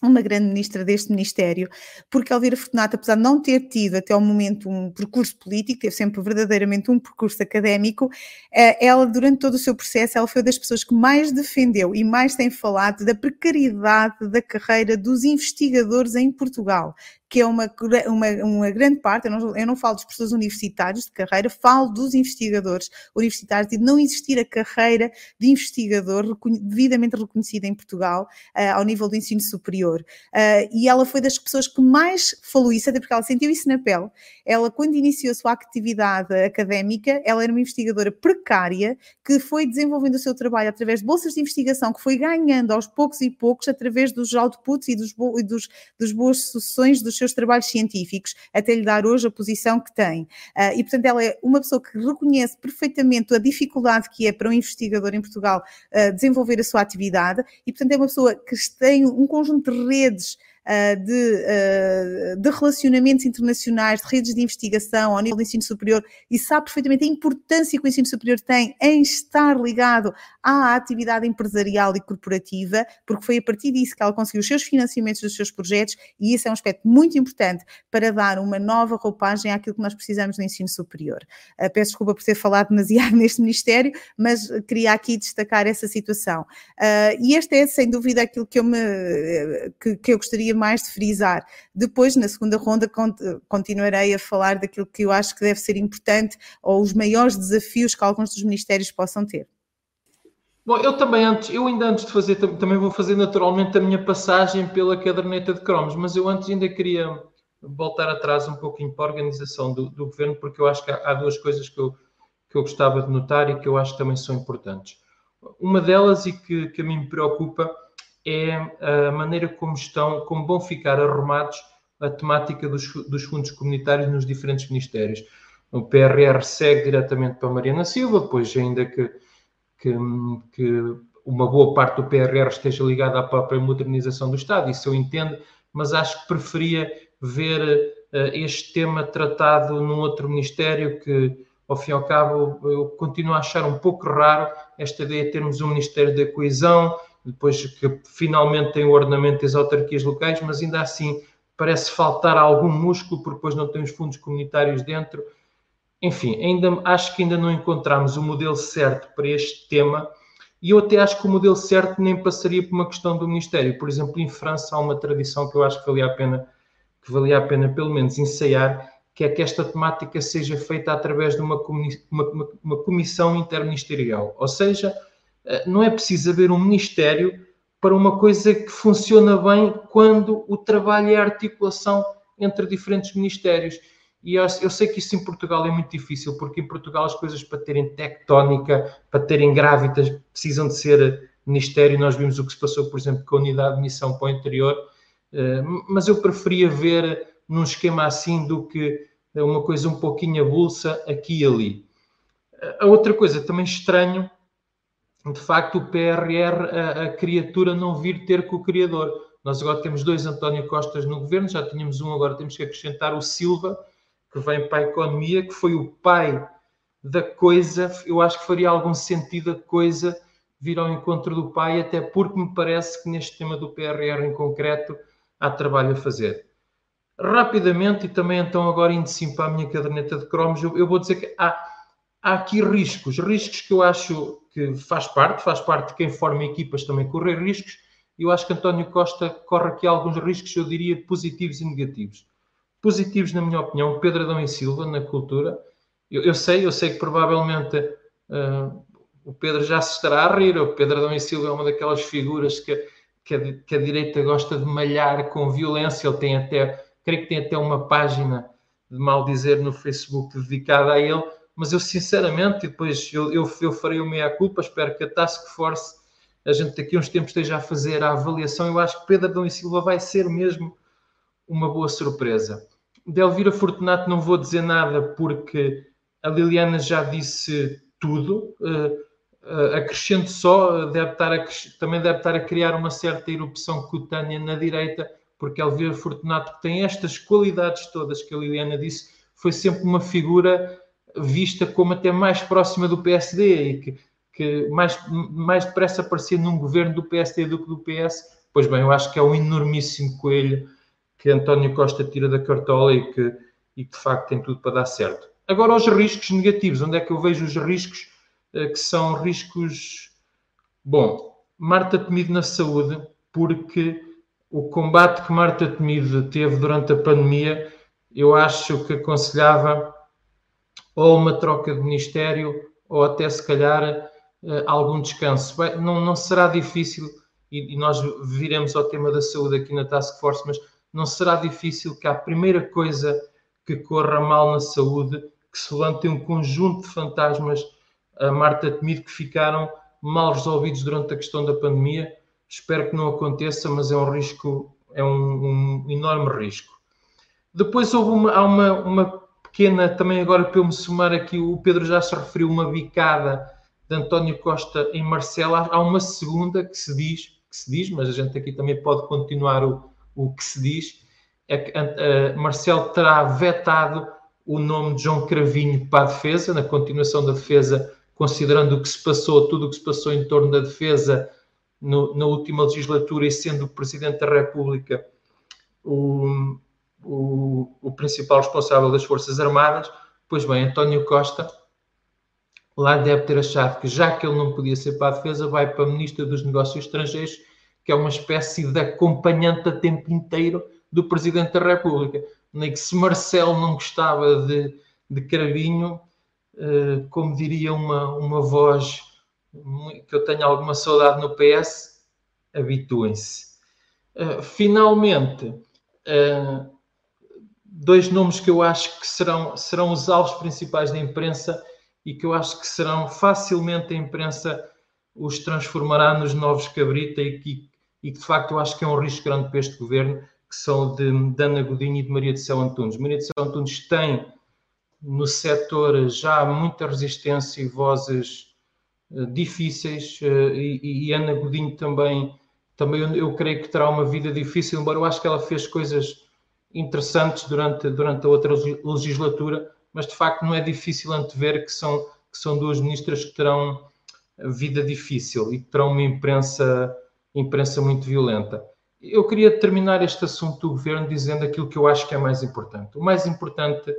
uma grande ministra deste Ministério, porque Elvira Fortunato, apesar de não ter tido até o momento um percurso político, teve sempre verdadeiramente um percurso académico, eh, ela, durante todo o seu processo, ela foi das pessoas que mais defendeu e mais tem falado da precariedade da carreira dos investigadores em Portugal que é uma, uma, uma grande parte, eu não, eu não falo dos professores universitários de carreira, falo dos investigadores universitários e de não existir a carreira de investigador devidamente reconhecida em Portugal uh, ao nível do ensino superior. Uh, e ela foi das pessoas que mais falou isso, até porque ela sentiu isso na pele. Ela, quando iniciou a sua atividade académica, ela era uma investigadora precária que foi desenvolvendo o seu trabalho através de bolsas de investigação, que foi ganhando aos poucos e poucos através dos outputs e dos, e dos, dos boas sucessões dos seus trabalhos científicos, até lhe dar hoje a posição que tem. Uh, e, portanto, ela é uma pessoa que reconhece perfeitamente a dificuldade que é para um investigador em Portugal uh, desenvolver a sua atividade, e, portanto, é uma pessoa que tem um conjunto de redes de, uh, de, relacionamentos internacionais, de redes de investigação ao nível do ensino superior e sabe perfeitamente a importância que o ensino superior tem em estar ligado à atividade empresarial e corporativa, porque foi a partir disso que ela conseguiu os seus financiamentos dos seus projetos e isso é um aspecto muito importante para dar uma nova roupagem àquilo que nós precisamos no ensino superior. Uh, peço desculpa por ter falado demasiado <laughs> neste Ministério, mas queria aqui destacar essa situação. E este é, sem dúvida, aquilo que eu, me, que, que eu gostaria mais de frisar. Depois, na segunda ronda, continuarei a falar daquilo que eu acho que deve ser importante ou os maiores desafios que alguns dos ministérios possam ter. Bom, eu também antes, eu ainda antes de fazer, também vou fazer naturalmente a minha passagem pela caderneta de cromos, mas eu antes ainda queria voltar atrás um pouquinho para a organização do, do governo, porque eu acho que há, há, duas coisas que eu, que eu gostava de notar e que eu acho que também são importantes. Uma delas, e que, que a mim me preocupa, é a maneira como estão, como vão ficar arrumados a temática dos, dos fundos comunitários nos diferentes ministérios. O PRR segue diretamente para Mariana Silva, pois ainda que, que, que uma boa parte do PRR esteja ligada à própria modernização do Estado, isso eu entendo, mas acho que preferia ver uh, este tema tratado num outro ministério que, ao fim e ao cabo, eu continuo a achar um pouco raro esta ideia de termos um Ministério da Coesão, depois que finalmente tem o ordenamento das autarquias locais, mas ainda assim parece faltar algum músculo, porque depois não tem os fundos comunitários dentro. Enfim, ainda, acho que ainda não encontramos o modelo certo para este tema, e eu até acho que o modelo certo nem passaria por uma questão do Ministério. Por exemplo, em França há uma tradição que eu acho que valia a pena, que valia a pena pelo menos ensaiar, que é que esta temática seja feita através de uma, uma, uma comissão interministerial. Ou seja, não é preciso haver um ministério para uma coisa que funciona bem quando o trabalho é a articulação entre diferentes ministérios. E eu, eu, sei que isso em Portugal é muito difícil, porque em Portugal as coisas para terem tectónica, para terem grávidas, precisam de ser ministério. Nós vimos o que se passou, por exemplo, com a unidade de missão para o interior, eh, mas eu preferia ver num esquema assim do que uma coisa um pouquinho avulsa aqui e ali. A outra coisa também estranho, de facto, o PRR, a, a criatura não vir ter com o criador. Nós agora temos dois António Costas no governo, já tínhamos um, agora temos que acrescentar o Silva, que vem para a economia, que foi o pai da coisa. Eu acho que faria algum sentido a coisa vir ao encontro do pai, até porque me parece que neste tema do PRR em concreto há trabalho a fazer. Rapidamente, e também então agora indo sim para a minha caderneta de cromos, eu, eu vou dizer que há, há aqui riscos, riscos que eu acho que faz parte, faz parte de quem forma equipas também correr riscos, eu acho que António Costa corre aqui alguns riscos, eu diria, positivos e negativos. Positivos, na minha opinião, Pedro Adão e Silva, na cultura. Eu, eu sei, eu sei que provavelmente uh, o Pedro já se estará a rir, o Pedro Adão e Silva é uma daquelas figuras que, que, a, que a direita gosta de malhar com violência, ele tem até creio que tem até uma página de mal dizer no Facebook dedicada a ele, mas eu sinceramente, e depois eu, eu, eu farei o meia-culpa, espero que a Task Force, a gente daqui a uns tempos esteja a fazer a avaliação, eu acho que Pedro Adão e Silva vai ser mesmo uma boa surpresa. De Elvira Fortunato não vou dizer nada porque a Liliana já disse tudo, uh, uh, acrescento só, deve estar a, também deve estar a criar uma certa erupção cutânea na direita, porque Elvira Fortunato, tem estas qualidades todas que a Liliana disse, foi sempre uma figura vista como até mais próxima do PSD e que, que mais, mais depressa aparecia num governo do PSD do que do PS. Pois bem, eu acho que é um enormíssimo coelho que António Costa tira da cartola e que, e que de facto tem tudo para dar certo. Agora, os riscos negativos, onde é que eu vejo os riscos eh, que são riscos. Bom, Marta Temido na saúde, porque o combate que Marta Temido teve durante a pandemia, eu acho que aconselhava ou uma troca de ministério ou até se calhar eh, algum descanso. Não, não será difícil, e, e nós viremos ao tema da saúde aqui na Task Force, mas não será difícil que a primeira coisa que corra mal na saúde, que se levante um conjunto de fantasmas a Marta Temido que ficaram mal resolvidos durante a questão da pandemia Espero que não aconteça, mas é um risco, é um, um enorme risco. Depois houve uma, há uma, uma pequena, também agora para eu me somar aqui, o Pedro já se referiu, uma bicada de António Costa em Marcela. Há uma segunda que se diz, que se diz, mas a gente aqui também pode continuar o, o que se diz, é que uh, Marcelo terá vetado o nome de João Cravinho para a defesa, na continuação da defesa, considerando o que se passou, tudo o que se passou em torno da defesa, no, na última legislatura e sendo o Presidente da República o, o, principal responsável das Forças Armadas, pois bem, António Costa lá deve ter achado que já que ele não podia ser para a defesa, vai para Ministro dos Negócios Estrangeiros, que é uma espécie de acompanhante a tempo inteiro do Presidente da República. Nem que se Marcelo não gostava de, de Cravinho, eh, como diria uma, uma voz que eu tenho alguma saudade no PS, habituem-se. Eh, finalmente, eh, dois nomes que eu acho que serão, serão os alvos principais da imprensa e que eu acho que serão facilmente a imprensa os transformará nos novos cabrita e que, e que de facto eu acho que é um risco grande para este governo, que são de, de Ana Godinho e de Maria de Céu Antunes. Maria de Céu Antunes tem no setor já muita resistência e vozes uh, difíceis uh, e, e, Ana Godinho também, também eu, eu, creio que terá uma vida difícil, embora eu acho que ela fez coisas interessantes durante, durante a outra legislatura, mas de facto não é difícil antever que são, que são duas ministras que terão vida difícil e que terão uma imprensa, imprensa muito violenta. Eu queria terminar este assunto do governo dizendo aquilo que eu acho que é mais importante. O mais importante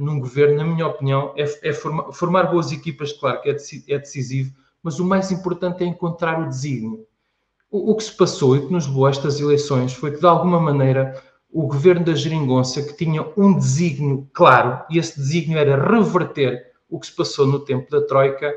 num governo, na minha opinião, é, é formar, formar, boas equipas, claro que é, é, decisivo, mas o mais importante é encontrar o desígnio. O, o, que se passou e que nos levou a estas eleições foi que, de alguma maneira, o governo da Geringonça, que tinha um desígnio claro, e esse desígnio era reverter o que se passou no tempo da Troika,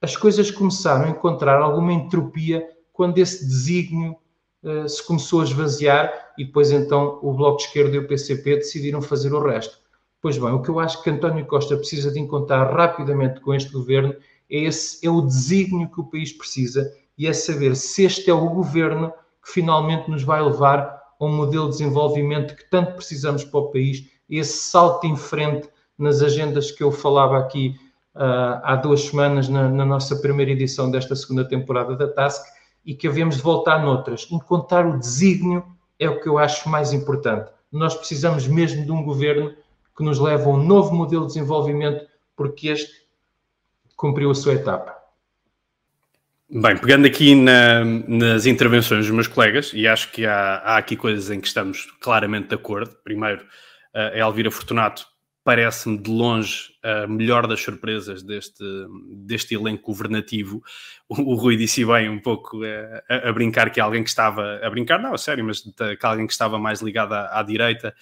as coisas começaram a encontrar alguma entropia quando esse desígnio uh, se começou a esvaziar e depois então o Bloco de Esquerda e o PCP decidiram fazer o resto. Pois bem, o que eu acho que António Costa precisa de encontrar rapidamente com este governo é, esse, é o desígnio que o país precisa e é saber se este é o governo que finalmente nos vai levar a um modelo de desenvolvimento que tanto precisamos para o país, esse salto em frente nas agendas que eu falava aqui uh, há duas semanas na, na, nossa primeira edição desta segunda temporada da Task e que havemos de voltar noutras. Encontrar o desígnio é o que eu acho mais importante. Nós precisamos mesmo de um governo que nos leve a um novo modelo de desenvolvimento, porque este cumpriu a sua etapa. Bem, pegando aqui na, nas intervenções dos meus colegas, e acho que há, há aqui coisas em que estamos claramente de acordo. Primeiro, a Elvira Fortunato parece-me de longe a melhor das surpresas deste, deste elenco governativo. O, o Rui disse bem um pouco eh, a, a, brincar que alguém que estava, a brincar não, a sério, mas que alguém que estava mais ligado à, à direita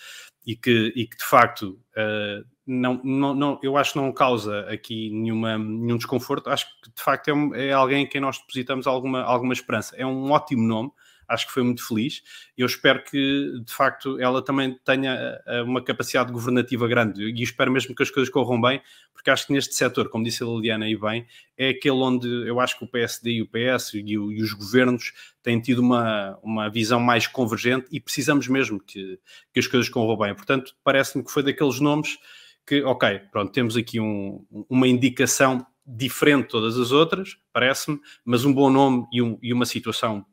e que, e que de facto uh, não, não, não, eu acho que não causa aqui nenhuma, nenhum desconforto, acho que de facto é, um, é alguém em quem nós depositamos alguma, alguma esperança. É um ótimo nome, acho que foi muito feliz. Eu espero que, de facto, ela também tenha eh, uma capacidade governativa grande e espero mesmo que as coisas corram bem, porque acho que neste setor, como disse a Liliana e bem, é aquele onde eu acho que o PSD e o PS e, o, e os governos têm tido uma, uma visão mais convergente e precisamos mesmo que, que as coisas corram bem. Portanto, parece-me que foi daqueles nomes que, ok, pronto, temos aqui um, uma indicação diferente de todas as outras, parece-me, mas um bom nome e, um, e uma situação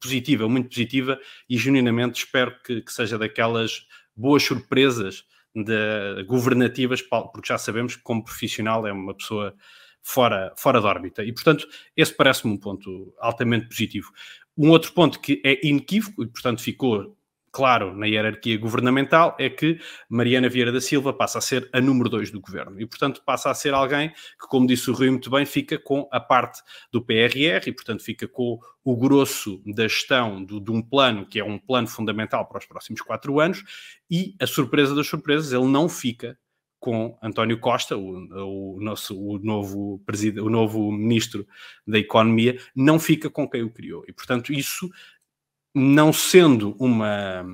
positiva, muito positiva, e genuinamente espero que, que seja daquelas boas surpresas de, governativas, porque já sabemos que como profissional é uma pessoa fora, fora da órbita. E, portanto, esse parece-me um ponto altamente positivo. Um outro ponto que é inequívoco e, portanto, ficou claro na hierarquia governamental é que Mariana Vieira da Silva passa a ser a número dois do governo e, portanto, passa a ser alguém que, como disse o Rui muito bem, fica com a parte do PRR e, portanto, fica com o grosso da gestão do, de um plano que é um plano fundamental para os próximos quatro anos e, a surpresa das surpresas, ele não fica com António Costa, o, o nosso o novo o novo ministro da Economia, não fica com quem o criou. E, portanto, isso não sendo uma,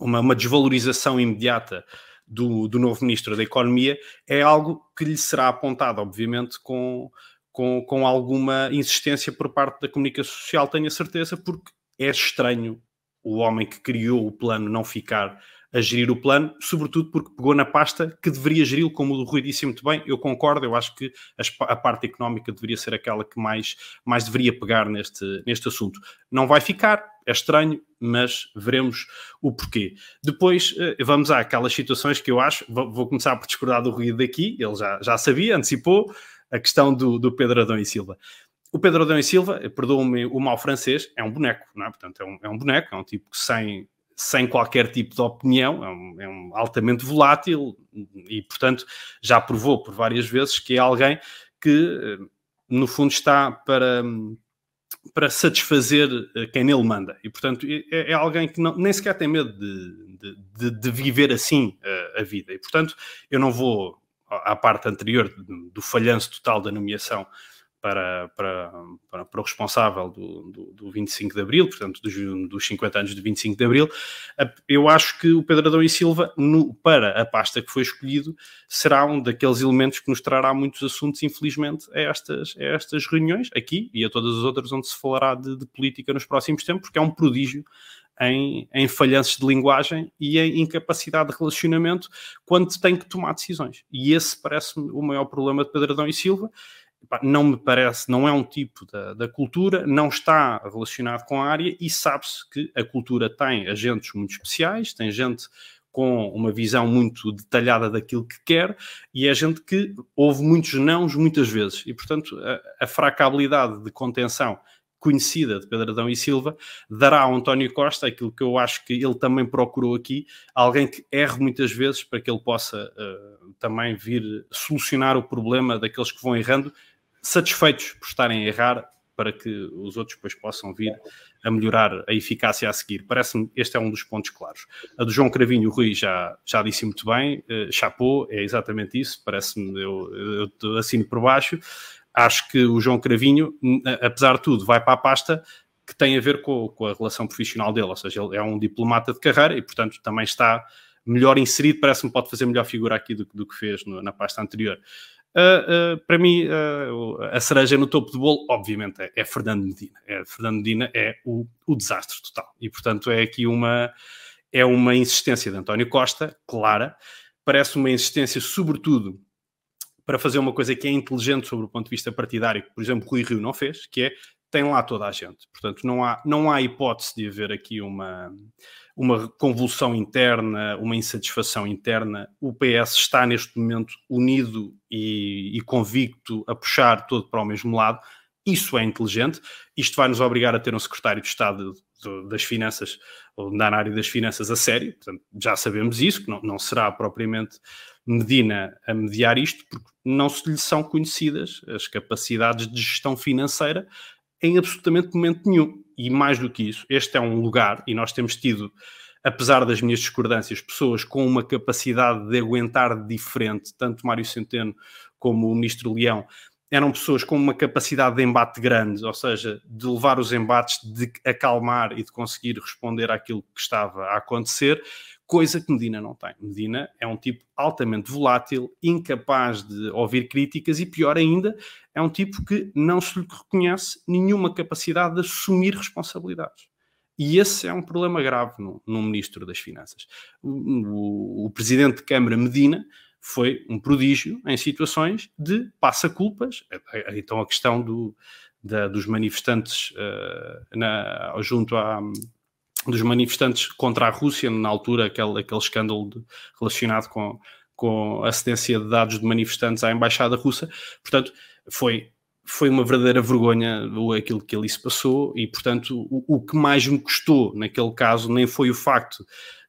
uma, uma desvalorização imediata do, do, novo Ministro da Economia, é algo que lhe será apontado, obviamente, com, com, com alguma insistência por parte da comunicação social, tenho a certeza, porque é estranho o homem que criou o plano não ficar a gerir o plano, sobretudo porque pegou na pasta que deveria geri-lo, como o Rui disse muito bem, eu concordo, eu acho que a parte económica deveria ser aquela que mais, mais deveria pegar neste, neste assunto. Não vai ficar, é estranho, mas veremos o porquê. Depois eh, vamos àquelas situações que eu acho, vou começar por discordar do Rui daqui, ele já, já sabia, antecipou, a questão do, do Pedro Adão e Silva. O Pedro Adão e Silva, perdoa-me o mal francês, é um boneco, não é? Portanto, é um, é um boneco, é um tipo que sem sem qualquer tipo de opinião, é um, é um, altamente volátil e, portanto, já provou por várias vezes que é alguém que, no fundo, está para, para satisfazer eh, quem nele manda. E, portanto, é, é alguém que não, nem sequer tem medo de, de, de, viver assim uh, a vida. E, portanto, eu não vou à parte anterior do falhanço total da nomeação para, para, para, o responsável do, do, do, 25 de Abril, portanto, dos, dos 50 anos de 25 de Abril, eu acho que o Pedro Adão e Silva, no, para a pasta que foi escolhido, será um daqueles elementos que nos trará muitos assuntos, infelizmente, a estas, a estas reuniões, aqui e a todas as outras onde se falará de, de política nos próximos tempos, porque é um prodígio em, em falhanças de linguagem e em incapacidade de relacionamento quando tem que tomar decisões. E esse parece-me o maior problema de Pedro Adão e Silva não me parece, não é um tipo da, da, cultura, não está relacionado com a área e sabe-se que a cultura tem agentes muito especiais, tem gente com uma visão muito detalhada daquilo que quer e é gente que ouve muitos nãos muitas vezes. E, portanto, a, a de contenção conhecida de Pedro Adão e Silva, dará ao António Costa aquilo que eu acho que ele também procurou aqui, alguém que erre muitas vezes para que ele possa uh, também vir solucionar o problema daqueles que vão errando satisfeitos por estarem a errar para que os outros depois possam vir a melhorar a eficácia a seguir. Parece-me este é um dos pontos claros. A do João Cravinho, Rui já, já disse muito bem, uh, chapou, é exatamente isso, parece-me, eu, eu assino por baixo. Acho que o João Cravinho, apesar de tudo, vai para a pasta que tem a ver com, com a relação profissional dele, ou seja, ele é um diplomata de carreira e, portanto, também está melhor inserido, parece-me pode fazer melhor figura aqui do, do que fez no, na pasta anterior. Uh, para mim, uh, a cereja no topo do bolo, obviamente, é, é Fernando Medina. É, Fernando Medina é o, o, desastre total. E, portanto, é aqui uma, é uma insistência de António Costa, clara. Parece uma insistência, sobretudo, para fazer uma coisa que é inteligente sobre o ponto de vista partidário, que, por exemplo, Rui Rio não fez, que é tem lá toda a gente. Portanto, não há, não há hipótese de haver aqui uma uma convulsão interna, uma insatisfação interna. O PS está neste momento unido e, e, convicto a puxar todo para o mesmo lado. Isso é inteligente. Isto vai nos obrigar a ter um secretário de Estado das Finanças, ou na área das finanças, a sério. Portanto, já sabemos isso, que não, não será propriamente Medina a mediar isto, porque não se lhe são conhecidas as capacidades de gestão financeira em absolutamente momento nenhum. E mais do que isso, este é um lugar, e nós temos tido, apesar das minhas discordâncias, pessoas com uma capacidade de aguentar diferente, tanto Mário Centeno como o Ministro Leão, eram pessoas com uma capacidade de embate grande, ou seja, de levar os embates, de acalmar e de conseguir responder àquilo que estava a acontecer, coisa que Medina não tem. Medina é um tipo altamente volátil, incapaz de ouvir críticas e, pior ainda, é um tipo que não se lhe reconhece nenhuma capacidade de assumir responsabilidades. E esse é um problema grave no, no Ministro das Finanças. O, o, o Presidente de Câmara, Medina, foi um prodígio em situações de passa-culpas. Então, a questão do, da, dos manifestantes uh, na, junto à, dos manifestantes contra a Rússia, na altura, aquele, aquele escândalo de, relacionado com, com a cedência de dados de manifestantes à embaixada russa. Portanto, foi, foi uma verdadeira vergonha aquilo que ali se passou e, portanto, o, o que mais me custou naquele caso nem foi o facto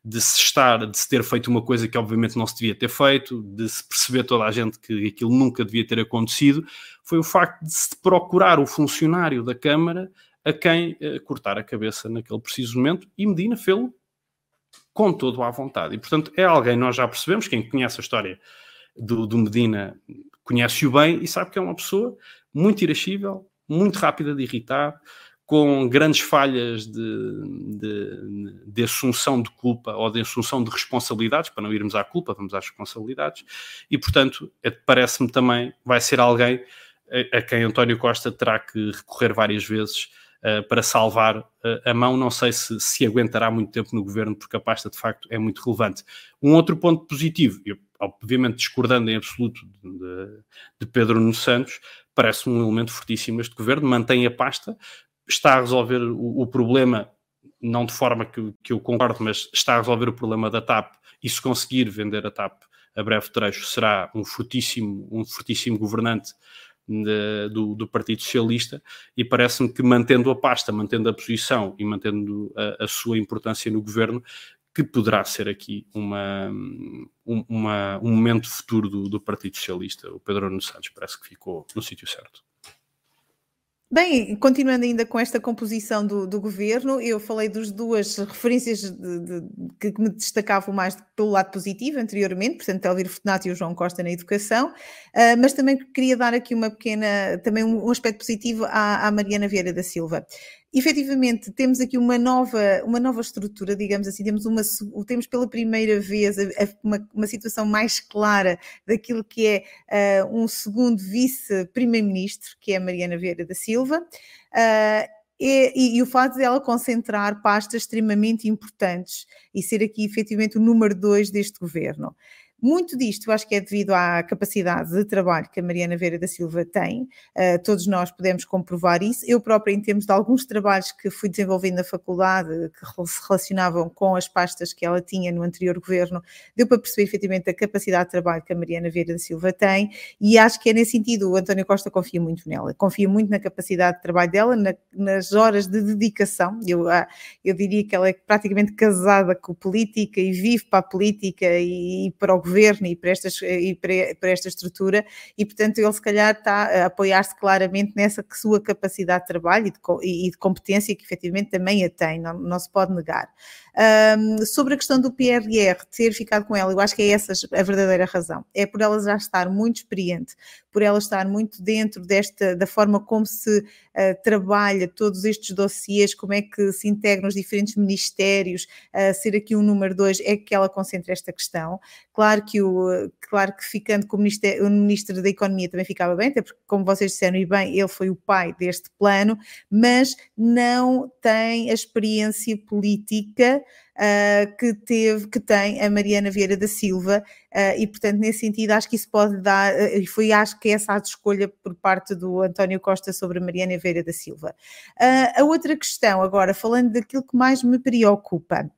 de se estar, de se ter feito uma coisa que obviamente não se devia ter feito, de se perceber toda a gente que aquilo nunca devia ter acontecido, foi o facto de se procurar o funcionário da Câmara a quem uh, cortar a cabeça naquele preciso momento e Medina fê-lo com todo à vontade. E, portanto, é alguém, nós já percebemos, quem conhece a história do, do Medina conhece-o bem e sabe que é uma pessoa muito irascível, muito rápida de irritar, com grandes falhas de, de, de, assunção de culpa ou de assunção de responsabilidades, para não irmos à culpa, vamos às responsabilidades, e portanto, é, parece-me também vai ser alguém a, a, quem António Costa terá que recorrer várias vezes para salvar uh, a mão. Não sei se, se aguentará muito tempo no governo, porque a pasta de facto é muito relevante. Um outro ponto positivo, eu, obviamente discordando em absoluto de, de Pedro Nuno Santos, parece um elemento fortíssimo este governo, mantém a pasta, está a resolver o, o problema, não de forma que, que, eu concordo, mas está a resolver o problema da TAP e se conseguir vender a TAP a breve trecho será um fortíssimo, um fortíssimo governante de, do, do, Partido Socialista e parece-me que mantendo a pasta, mantendo a posição e mantendo a, a sua importância no governo, que poderá ser aqui uma, um, uma, um momento futuro do, do, Partido Socialista. O Pedro Nuno Santos parece que ficou no sítio certo. Bem, continuando ainda com esta composição do, do governo, eu falei dos duas referências de, de, que me destacavam mais pelo lado positivo anteriormente, portanto, Elviro Fortunato e o João Costa na educação, uh, mas também queria dar aqui uma pequena, também um, um aspecto positivo à, à Mariana Vieira da Silva efetivamente temos aqui uma nova, uma nova estrutura, digamos assim, temos, uma, temos pela primeira vez uma, uma situação mais clara daquilo que é uh, um segundo vice-primeiro-ministro, que é Mariana Vieira da Silva. Uh, e, e, e, o fato de ela concentrar pastas extremamente importantes e ser aqui efetivamente o número dois deste governo. Muito disto eu acho que é devido à capacidade de trabalho que a Mariana Vera da Silva tem, uh, todos nós podemos comprovar isso. Eu própria, em termos de alguns trabalhos que fui desenvolvendo na faculdade, que se relacionavam com as pastas que ela tinha no anterior governo, deu para perceber efetivamente a capacidade de trabalho que a Mariana Vera da Silva tem, e acho que é nesse sentido, o António Costa confia muito nela, confia muito na capacidade de trabalho dela, na, nas horas de dedicação. Eu, ah, eu diria que ela é praticamente casada com política e vive para a política e, e para o governo e para, estas, e para, para esta estrutura, e portanto ele se calhar está a apoiar-se claramente nessa sua capacidade de trabalho e de, e de competência que efetivamente também a tem, não, não se pode negar. Um, sobre a questão do PRR, ter ficado com ela, eu acho que é essa a verdadeira razão. É por ela já estar muito experiente, por ela estar muito dentro desta, da forma como se uh, trabalha todos estes dossiês, como é que se integram os diferentes ministérios, uh, ser aqui um número dois, é que ela concentra esta questão. Claro que, o, claro que ficando como ministro, o Ministro da Economia também ficava bem, até porque, como vocês disseram e bem, ele foi o pai deste plano, mas não tem a experiência política uh, que teve, que tem a Mariana Vieira da Silva, uh, e portanto, nesse sentido, acho que isso pode dar, uh, e foi acho que essa a escolha por parte do António Costa sobre a Mariana Vieira da Silva. a outra questão, agora, falando daquilo que mais me preocupa.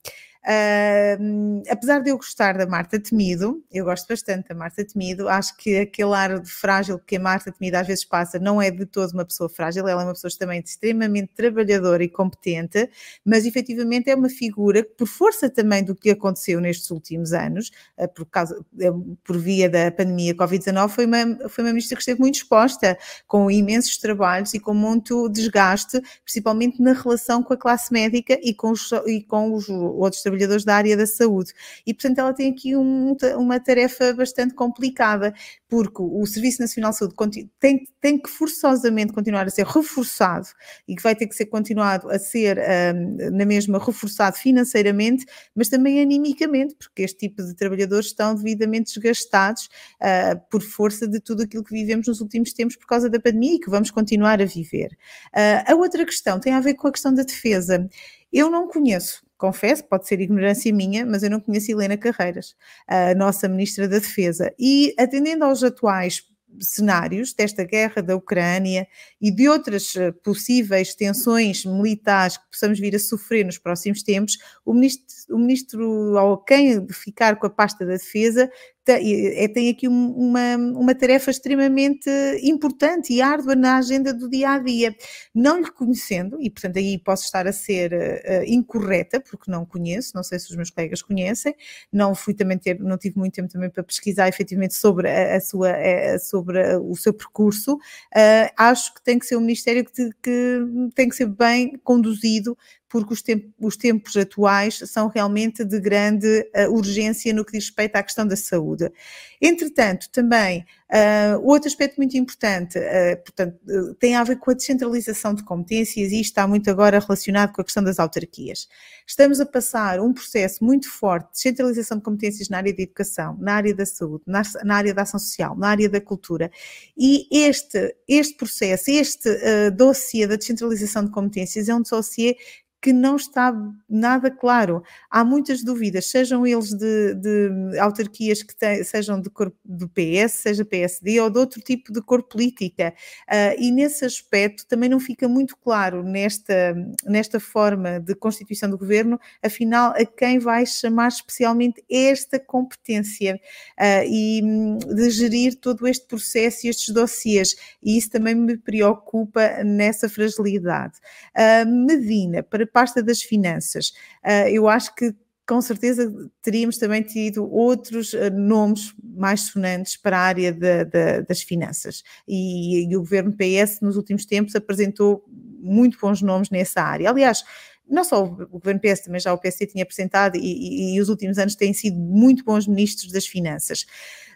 Uh, apesar de eu gostar da Marta Temido, eu gosto bastante da Marta Temido, acho que aquele ar de frágil que a Marta Temido às vezes passa não é de todo uma pessoa frágil, ela é uma pessoa também extremamente trabalhadora e competente, mas efetivamente é uma figura que, por força também do que aconteceu nestes últimos anos, uh, por, causa, uh, por via da pandemia Covid-19, foi uma, foi uma ministra que esteve muito exposta, com imensos trabalhos e com muito desgaste, principalmente na relação com a classe médica e com os, e com os outros trabalhadores da área da saúde. E, portanto, ela tem aqui um, uma tarefa bastante complicada, porque o Serviço Nacional de Saúde tem, tem que forçosamente continuar a ser reforçado e que vai ter que ser continuado a ser um, na mesma reforçado financeiramente, mas também animicamente, porque este tipo de trabalhadores estão devidamente desgastados uh, por força de tudo aquilo que vivemos nos últimos tempos por causa da pandemia e que vamos continuar a viver. Uh, a outra questão tem a ver com a questão da defesa. Eu não conheço confesso, pode ser ignorância minha, mas eu não conheço Helena Carreiras, a nossa Ministra da Defesa. E atendendo aos atuais cenários desta guerra da Ucrânia e de outras eh, possíveis tensões militares que possamos vir a sofrer nos próximos tempos, o ministro, o ministro ao quem ficar com a pasta da defesa tem aqui uma, uma tarefa extremamente importante e árdua na agenda do dia a dia. Não lhe conhecendo, e portanto aí posso estar a ser uh, incorreta, porque não conheço, não sei se os meus colegas conhecem, não fui também ter, não tive muito tempo também para pesquisar efetivamente sobre a, a sua, a, sobre o seu percurso. Uh, acho que tem que ser um ministério que, que tem que ser bem conduzido porque os, temp os tempos atuais são realmente de grande uh, urgência no que diz respeito à questão da saúde. Entretanto, também, uh, outro aspecto muito importante, uh, portanto, tem a ver com a descentralização de competências e está muito agora relacionado com a questão das autarquias. Estamos a passar um processo muito forte de descentralização de competências na área da educação, na área da saúde, na, na área da ação social, na área da cultura e este, este processo, este uh, dossiê da descentralização de competências é um dossiê que não está nada claro. Há muitas dúvidas, sejam eles de, de autarquias que te, sejam de cor, do PS, seja PSD ou de outro tipo de cor política. Uh, e nesse aspecto também não fica muito claro nesta, nesta forma de constituição do governo, afinal, a quem vai chamar especialmente esta competência uh, e hum, de gerir todo este processo e estes dossiês. E isso também me preocupa nessa fragilidade. Uh, Medina, para pasta das finanças. Uh, eu acho que com certeza teríamos também tido outros uh, nomes mais sonantes para a área de, de, das finanças. E, e, o governo PS, nos últimos tempos, apresentou muito bons nomes nessa área. Aliás, não só o governo PS, também já o PSD tinha apresentado, e, e, e os últimos anos têm sido muito bons ministros das finanças.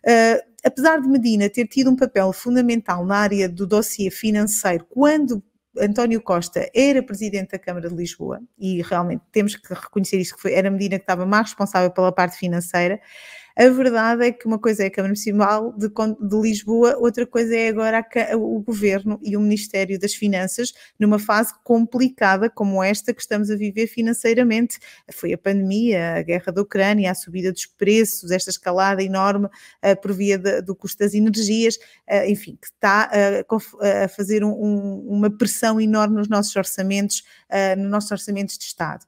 Uh, apesar de Medina ter tido um papel fundamental na área do dossiê financeiro, quando António Costa era presidente da Câmara de Lisboa, e realmente temos que reconhecer isso, que foi, era a Medina que estava mais responsável pela parte financeira, a verdade é que uma coisa é a Câmara Municipal de, de Lisboa, outra coisa é agora a, o Governo e o Ministério das Finanças, numa fase complicada como esta que estamos a viver financeiramente. Foi a pandemia, a guerra da Ucrânia, a subida dos preços, esta escalada enorme uh, por via de, do custo das energias, uh, enfim, que está uh, a fazer um, um, uma pressão enorme nos nossos orçamentos, nos nossos orçamentos de Estado.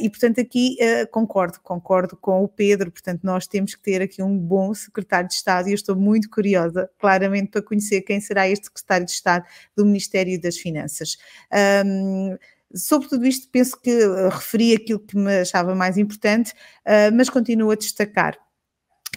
e, portanto, aqui concordo, concordo com o Pedro, portanto, nós temos que ter aqui um bom secretário de Estado e eu estou muito curiosa, claramente, para conhecer quem será este secretário de Estado do Ministério das Finanças. Um, Sobre tudo isto, penso que uh, referi aquilo que me achava mais importante, uh, mas continuo a destacar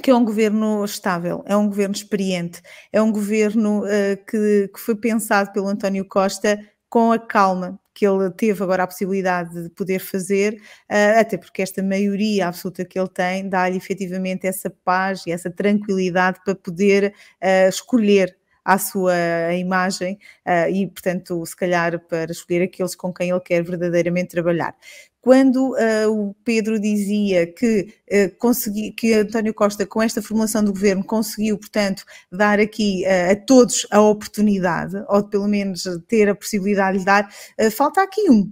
que é um governo estável, é um governo experiente, é um governo uh, que, que, foi pensado pelo António Costa com a calma que ele teve agora a possibilidade de poder fazer, uh, até porque esta maioria absoluta que ele tem dá-lhe efetivamente essa paz e essa tranquilidade para poder uh, escolher à sua imagem uh, e, portanto, se calhar para escolher aqueles com quem ele quer verdadeiramente trabalhar quando uh, o Pedro dizia que, uh, consegui, que António Costa, com esta formulação do governo, conseguiu, portanto, dar aqui uh, a todos a oportunidade, ou pelo menos ter a possibilidade de dar, falta aqui um,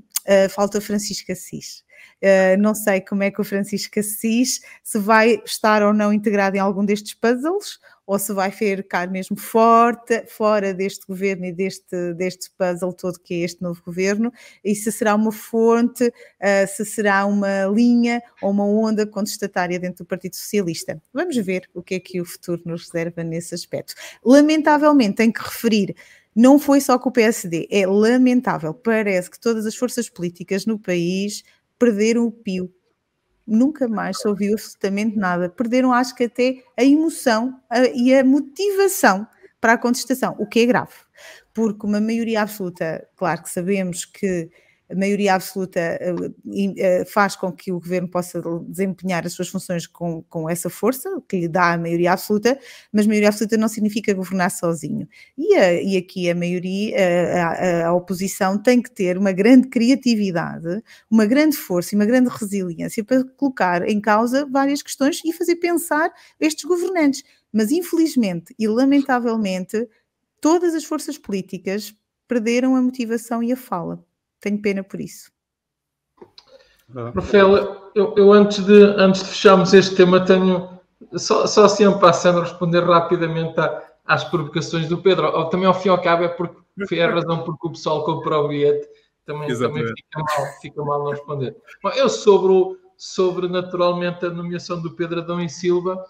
falta Francisco Assis. Uh, não sei como é que o Francisco Assis se vai estar ou não integrado em algum destes puzzles ou se vai ficar mesmo forte, fora deste governo e deste, deste puzzle todo que é este novo governo, e se será uma fonte, uh, se será uma linha ou uma onda contestatária dentro do Partido Socialista. Vamos ver o que é que o futuro nos reserva nesse aspecto. Lamentavelmente, tenho que referir não foi só com o PSD, é lamentável. Parece que todas as forças políticas no país perderam o pio nunca mais se ouviu absolutamente nada. Perderam, acho que até a emoção a, e a motivação para a contestação, o que é grave, porque uma maioria absoluta, claro que sabemos que a maioria absoluta uh, faz com que o governo possa desempenhar as suas funções com, com essa força, que lhe dá a maioria absoluta, mas maioria absoluta não significa governar sozinho. E, a, e aqui a maioria, a, a, a, oposição tem que ter uma grande criatividade, uma grande força e uma grande resiliência para colocar em causa várias questões e fazer pensar estes governantes. Mas infelizmente e lamentavelmente, todas as forças políticas perderam a motivação e a fala. Tenho pena por isso. Rafael, eu, eu, antes, de, antes de fecharmos este tema, tenho só, só assim passando a responder rapidamente a, às provocações do Pedro. Ou, também ao fim e ao cabo é porque foi a razão porque o pessoal comprou o bilhete. Também, também fica, mal, fica mal não responder. Bom, eu sobre, sobre naturalmente a nomeação do Pedro Adão e Silva,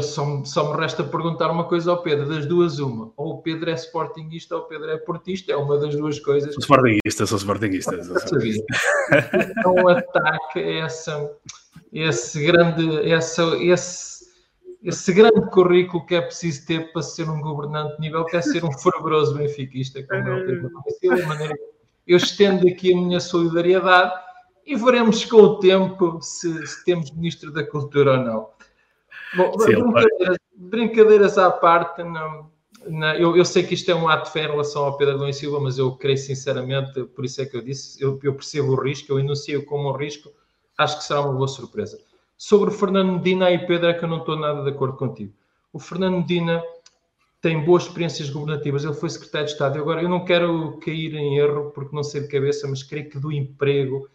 só, só me resta perguntar uma coisa ao Pedro, das duas uma. Ou o Pedro é sportinguista ou o Pedro é portista, é uma das duas coisas. Sou sportinguista, sou sportinguista. Sou sportinguista. <laughs> Então ataque essa, esse grande, essa, esse, esse grande currículo que é preciso ter para ser um governante de nível, que é ser um fervoroso benfiquista, como é o Pedro de maneira eu estendo aqui a minha solidariedade e veremos com o tempo se, se temos Ministro da Cultura ou não. Bom, brincadeiras, brincadeiras, à parte, não, não, eu, eu, sei que isto é um ato de fé em relação ao Pedro e Silva, mas eu creio sinceramente, por isso é que eu disse, eu, eu percebo o risco, eu enuncio como um risco, acho que será uma boa surpresa. Sobre o Fernando Medina e Pedro é que eu não estou nada de acordo contigo. O Fernando Medina tem boas experiências governativas, ele foi secretário de Estado. Agora, eu não quero cair em erro, porque não sei de cabeça, mas creio que do emprego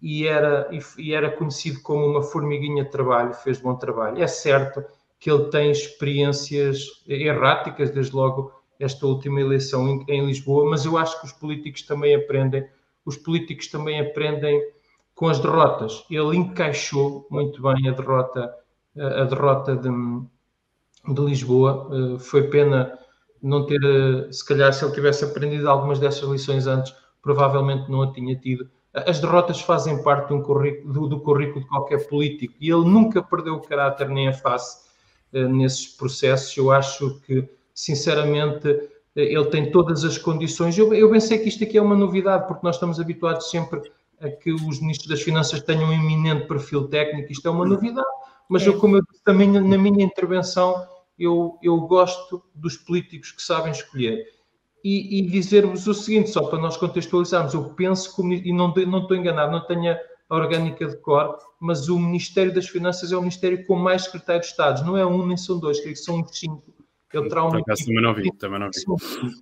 e era, e era conhecido como uma formiguinha de trabalho, fez bom trabalho. É certo que ele tem experiências erráticas, desde logo esta última eleição em, em Lisboa, mas eu acho que os políticos também aprendem, os políticos também aprendem com as derrotas. Ele encaixou muito bem a derrota, a derrota de, de Lisboa. Eh, foi pena não ter, eh, se calhar, se ele tivesse aprendido algumas dessas lições antes, provavelmente não a tinha tido as derrotas fazem parte um do, do, currículo de qualquer político e ele nunca perdeu o caráter nem a face uh, nesses processos. Eu acho que, sinceramente, uh, ele tem todas as condições. Eu, eu pensei que isto aqui é uma novidade, porque nós estamos habituados sempre a que os ministros das Finanças tenham um iminente perfil técnico. Isto é uma novidade, mas é. eu, como eu disse também na minha intervenção, eu, eu gosto dos políticos que sabem escolher e, e dizer-vos o seguinte, só para nós contextualizarmos, eu penso que, e não, não estou enganado, não tenho a orgânica de cor, mas o Ministério das Finanças é o Ministério com mais secretários de Estado, não é um nem são dois, creio que são cinco. Ele terá equipe, também não vi, também não vi.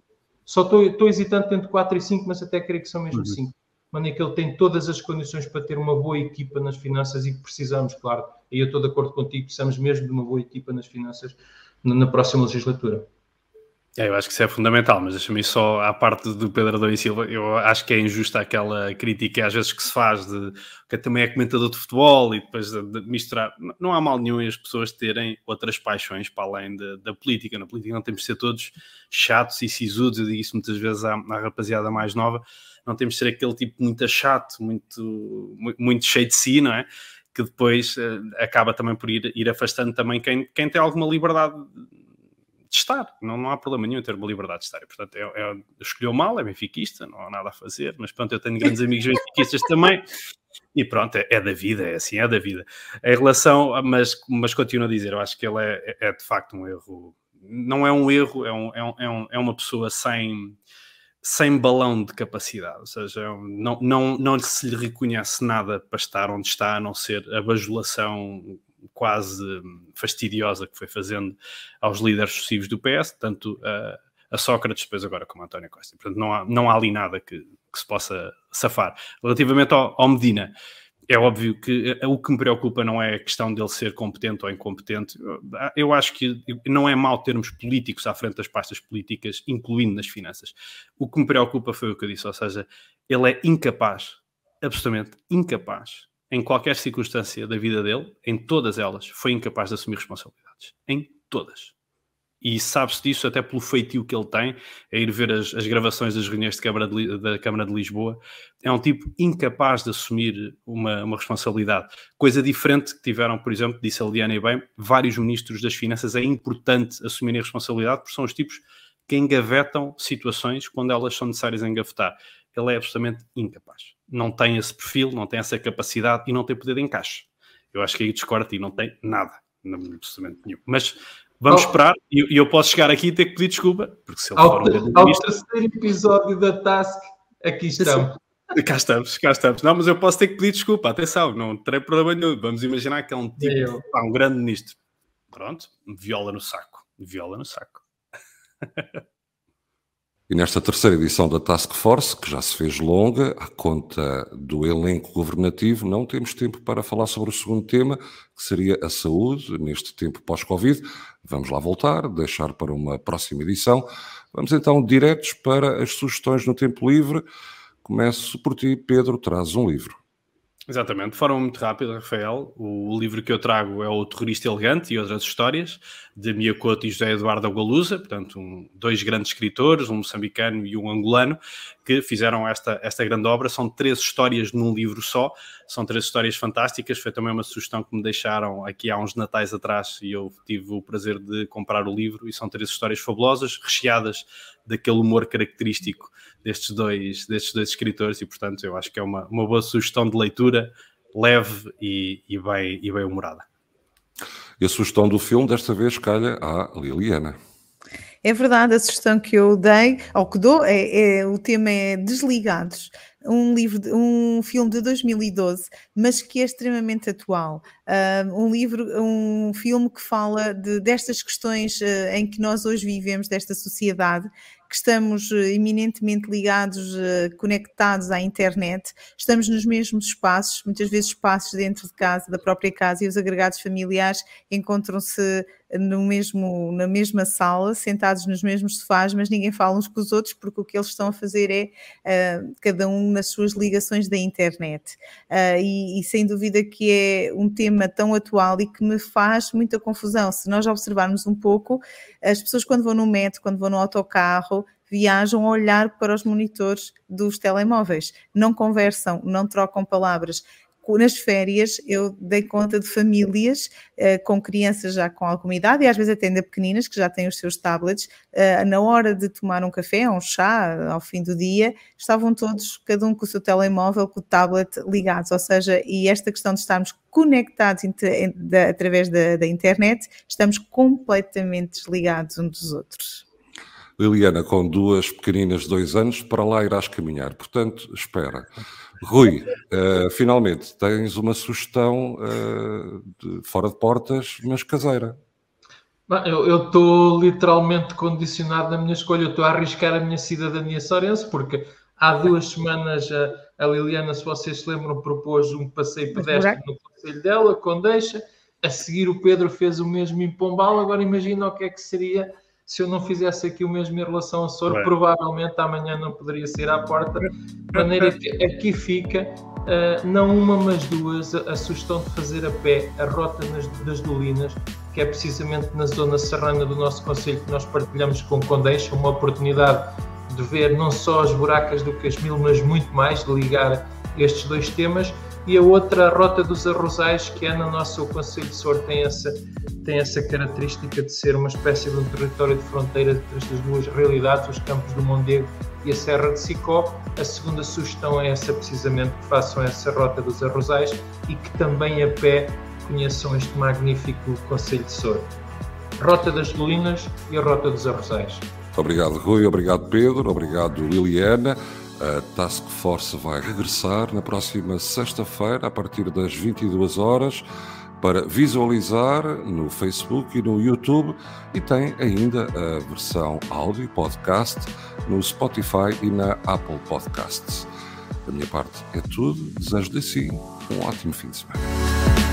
Só estou, estou hesitante entre 4 e 5, mas até creio que são mesmo 5. Uhum. Maneira que ele tem todas as condições para ter uma boa equipa nas finanças e precisamos, claro, e eu estou de acordo contigo, precisamos mesmo de uma boa equipa nas finanças na próxima legislatura. É, eu acho que isso é fundamental, mas deixa-me só à parte do Pedro Adão e Silva, eu acho que é injusta aquela crítica às vezes que se faz de que também é comentador de futebol e depois de, misturar. Não há mal nenhum em as pessoas terem outras paixões para além de, da política. Na política não temos de ser todos chatos e sisudos, eu digo isso muitas vezes à, à rapaziada mais nova, não temos de ser aquele tipo muito chato, muito, muito, cheio de si, não é? Que depois uh, acaba também por ir, ir afastando também quem, quem tem alguma liberdade de estar. Não, não há problema nenhum em ter uma liberdade de estar. E, portanto, é, é, escolheu mal, é benfiquista, não há nada a fazer, mas pronto, eu tenho grandes amigos benfiquistas <laughs> também. E pronto, é, é, da vida, é assim, é da vida. Em relação, mas, mas continuo a dizer, eu acho que ele é, é, é de facto um erro. Não é um erro, é, um, é, um, é uma pessoa sem, sem balão de capacidade, ou seja, não, não, não se lhe reconhece nada para estar onde está, a não ser a bajulação quase fastidiosa que foi fazendo aos líderes sucessivos do PS, tanto a, a Sócrates, depois agora como a António Costa. Portanto, não há, não há ali nada que, que se possa safar. Relativamente ao, ao Medina, é óbvio que o que me preocupa não é a questão dele ser competente ou incompetente. Eu acho que não é mau termos políticos à frente das pastas políticas, incluindo nas finanças. O que me preocupa foi o que eu disse, ou seja, ele é incapaz, absolutamente incapaz, em qualquer circunstância da vida dele, em todas elas, foi incapaz de assumir responsabilidades. Em todas. E sabe-se disso até pelo feitio que ele tem, a ir ver as, as gravações das reuniões Câmara de, da Câmara de Lisboa. É um tipo incapaz de assumir uma, uma responsabilidade. Coisa diferente que tiveram, por exemplo, disse a Liana e bem, vários ministros das Finanças. É importante assumirem responsabilidade porque são os tipos que engavetam situações quando elas são necessárias engavetar. Ele é absolutamente incapaz não tem esse perfil, não tem essa capacidade e não tem poder de encaixe. Eu acho que aí discordo e não tem nada, absolutamente nenhum. Mas vamos oh. esperar e eu, posso chegar aqui e ter que pedir desculpa, porque se ele ao, for um ao terceiro episódio da Task, aqui estamos. Cá estamos, cá estamos. Não, mas eu posso ter que pedir desculpa, atenção, não terei problema nenhum. Vamos imaginar que é um tipo, pá, um grande ministro. Pronto, viola no saco, viola no saco. <laughs> E nesta terceira edição da Task Force, que já se fez longa, à conta do elenco governativo, não temos tempo para falar sobre o segundo tema, que seria a saúde neste tempo pós-Covid. Vamos lá voltar, deixar para uma próxima edição. Vamos então diretos para as sugestões no tempo livre. Começo por ti, Pedro, traz um livro. Exatamente, de forma muito rápida, Rafael. O livro que eu trago é O Terrorista Elegante e Outras Histórias, de Miyakoto e José Eduardo Agualusa, portanto, um, dois grandes escritores, um moçambicano e um angolano, que fizeram esta, esta grande obra. São três histórias num livro só, são três histórias fantásticas. Foi também uma sugestão que me deixaram aqui há uns natais atrás e eu tive o prazer de comprar o livro. E são três histórias fabulosas, recheadas daquele humor característico destes dois, destes dois escritores. E, portanto, eu acho que é uma, uma boa sugestão de leitura, leve e, e bem, e bem humorada. E a sugestão do filme, desta vez, calha à Liliana. É verdade, a sugestão que eu dei, ou que dou, é, é o tema é Desligados, um livro, um filme de 2012, mas que é extremamente atual. Uh, um livro, um filme que fala de, destas questões uh, em que nós hoje vivemos, desta sociedade, que estamos uh, eminentemente ligados, conectados à internet, estamos nos mesmos espaços, muitas vezes espaços dentro de casa, da própria casa, e os agregados familiares encontram-se no mesmo, na mesma sala, sentados nos mesmos sofás, mas ninguém fala uns com os outros, porque o que eles estão a fazer é uh, cada um nas suas ligações da internet. Uh, e, e, sem dúvida que é um tema tão atual e que me faz muita confusão. Se nós observarmos um pouco, as pessoas quando vão no metro, quando vão no autocarro, viajam a olhar para os monitores dos telemóveis, não conversam, não trocam palavras. Nas férias eu dei conta de famílias uh, com crianças já com alguma idade e às vezes até ainda pequeninas que já têm os seus tablets, uh, na hora de tomar um café um chá ao fim do dia, estavam todos, cada um com o seu telemóvel, com o tablet ligados, ou seja, e esta questão de estarmos conectados através da, da internet, estamos completamente desligados uns dos outros. Liliana, com duas pequeninas de dois anos, para lá irás caminhar. Portanto, espera. Rui, uh, finalmente tens uma sugestão uh, de, fora de portas, mas caseira. Eu estou literalmente condicionado na minha escolha. Eu estou a arriscar a minha cidadania sorense, porque há duas semanas a, a, Liliana, se vocês se lembram, propôs um passeio pedestre no conselho dela, com deixa. A seguir, o Pedro fez o mesmo em Pombal. Agora imagina o que é que seria se eu não fizesse aqui o mesmo em relação ao Soro, provavelmente amanhã não poderia sair à porta. De maneira que aqui fica, uh, não uma, mas duas, a, a, sugestão de fazer a pé a rota nas, das Dolinas, que é precisamente na zona serrana do nosso Conselho que nós partilhamos com Condeixa, uma oportunidade de ver não só as buracas do Casmil, mas muito mais, de ligar estes dois temas e a outra, a Rota dos Arrozais, que é no nosso Conselho de Sor, tem essa, tem essa característica de ser uma espécie de um território de fronteira entre estas duas realidades, os Campos do Mondego e a Serra de Sicó. A segunda sugestão é essa, precisamente, que façam essa Rota dos Arrozais e que também a pé conheçam este magnífico Conselho de Sor. Rota das Dolinas e a Rota dos Arrozais. Obrigado, Rui. Obrigado, Pedro. Obrigado, Liliana. A Task Force vai regressar na próxima sexta-feira, a partir das 22 horas, para visualizar no Facebook e no YouTube e tem ainda a versão áudio podcast no Spotify e na Apple Podcasts. Da minha parte é tudo. Desejo-lhe sim um ótimo fim de semana.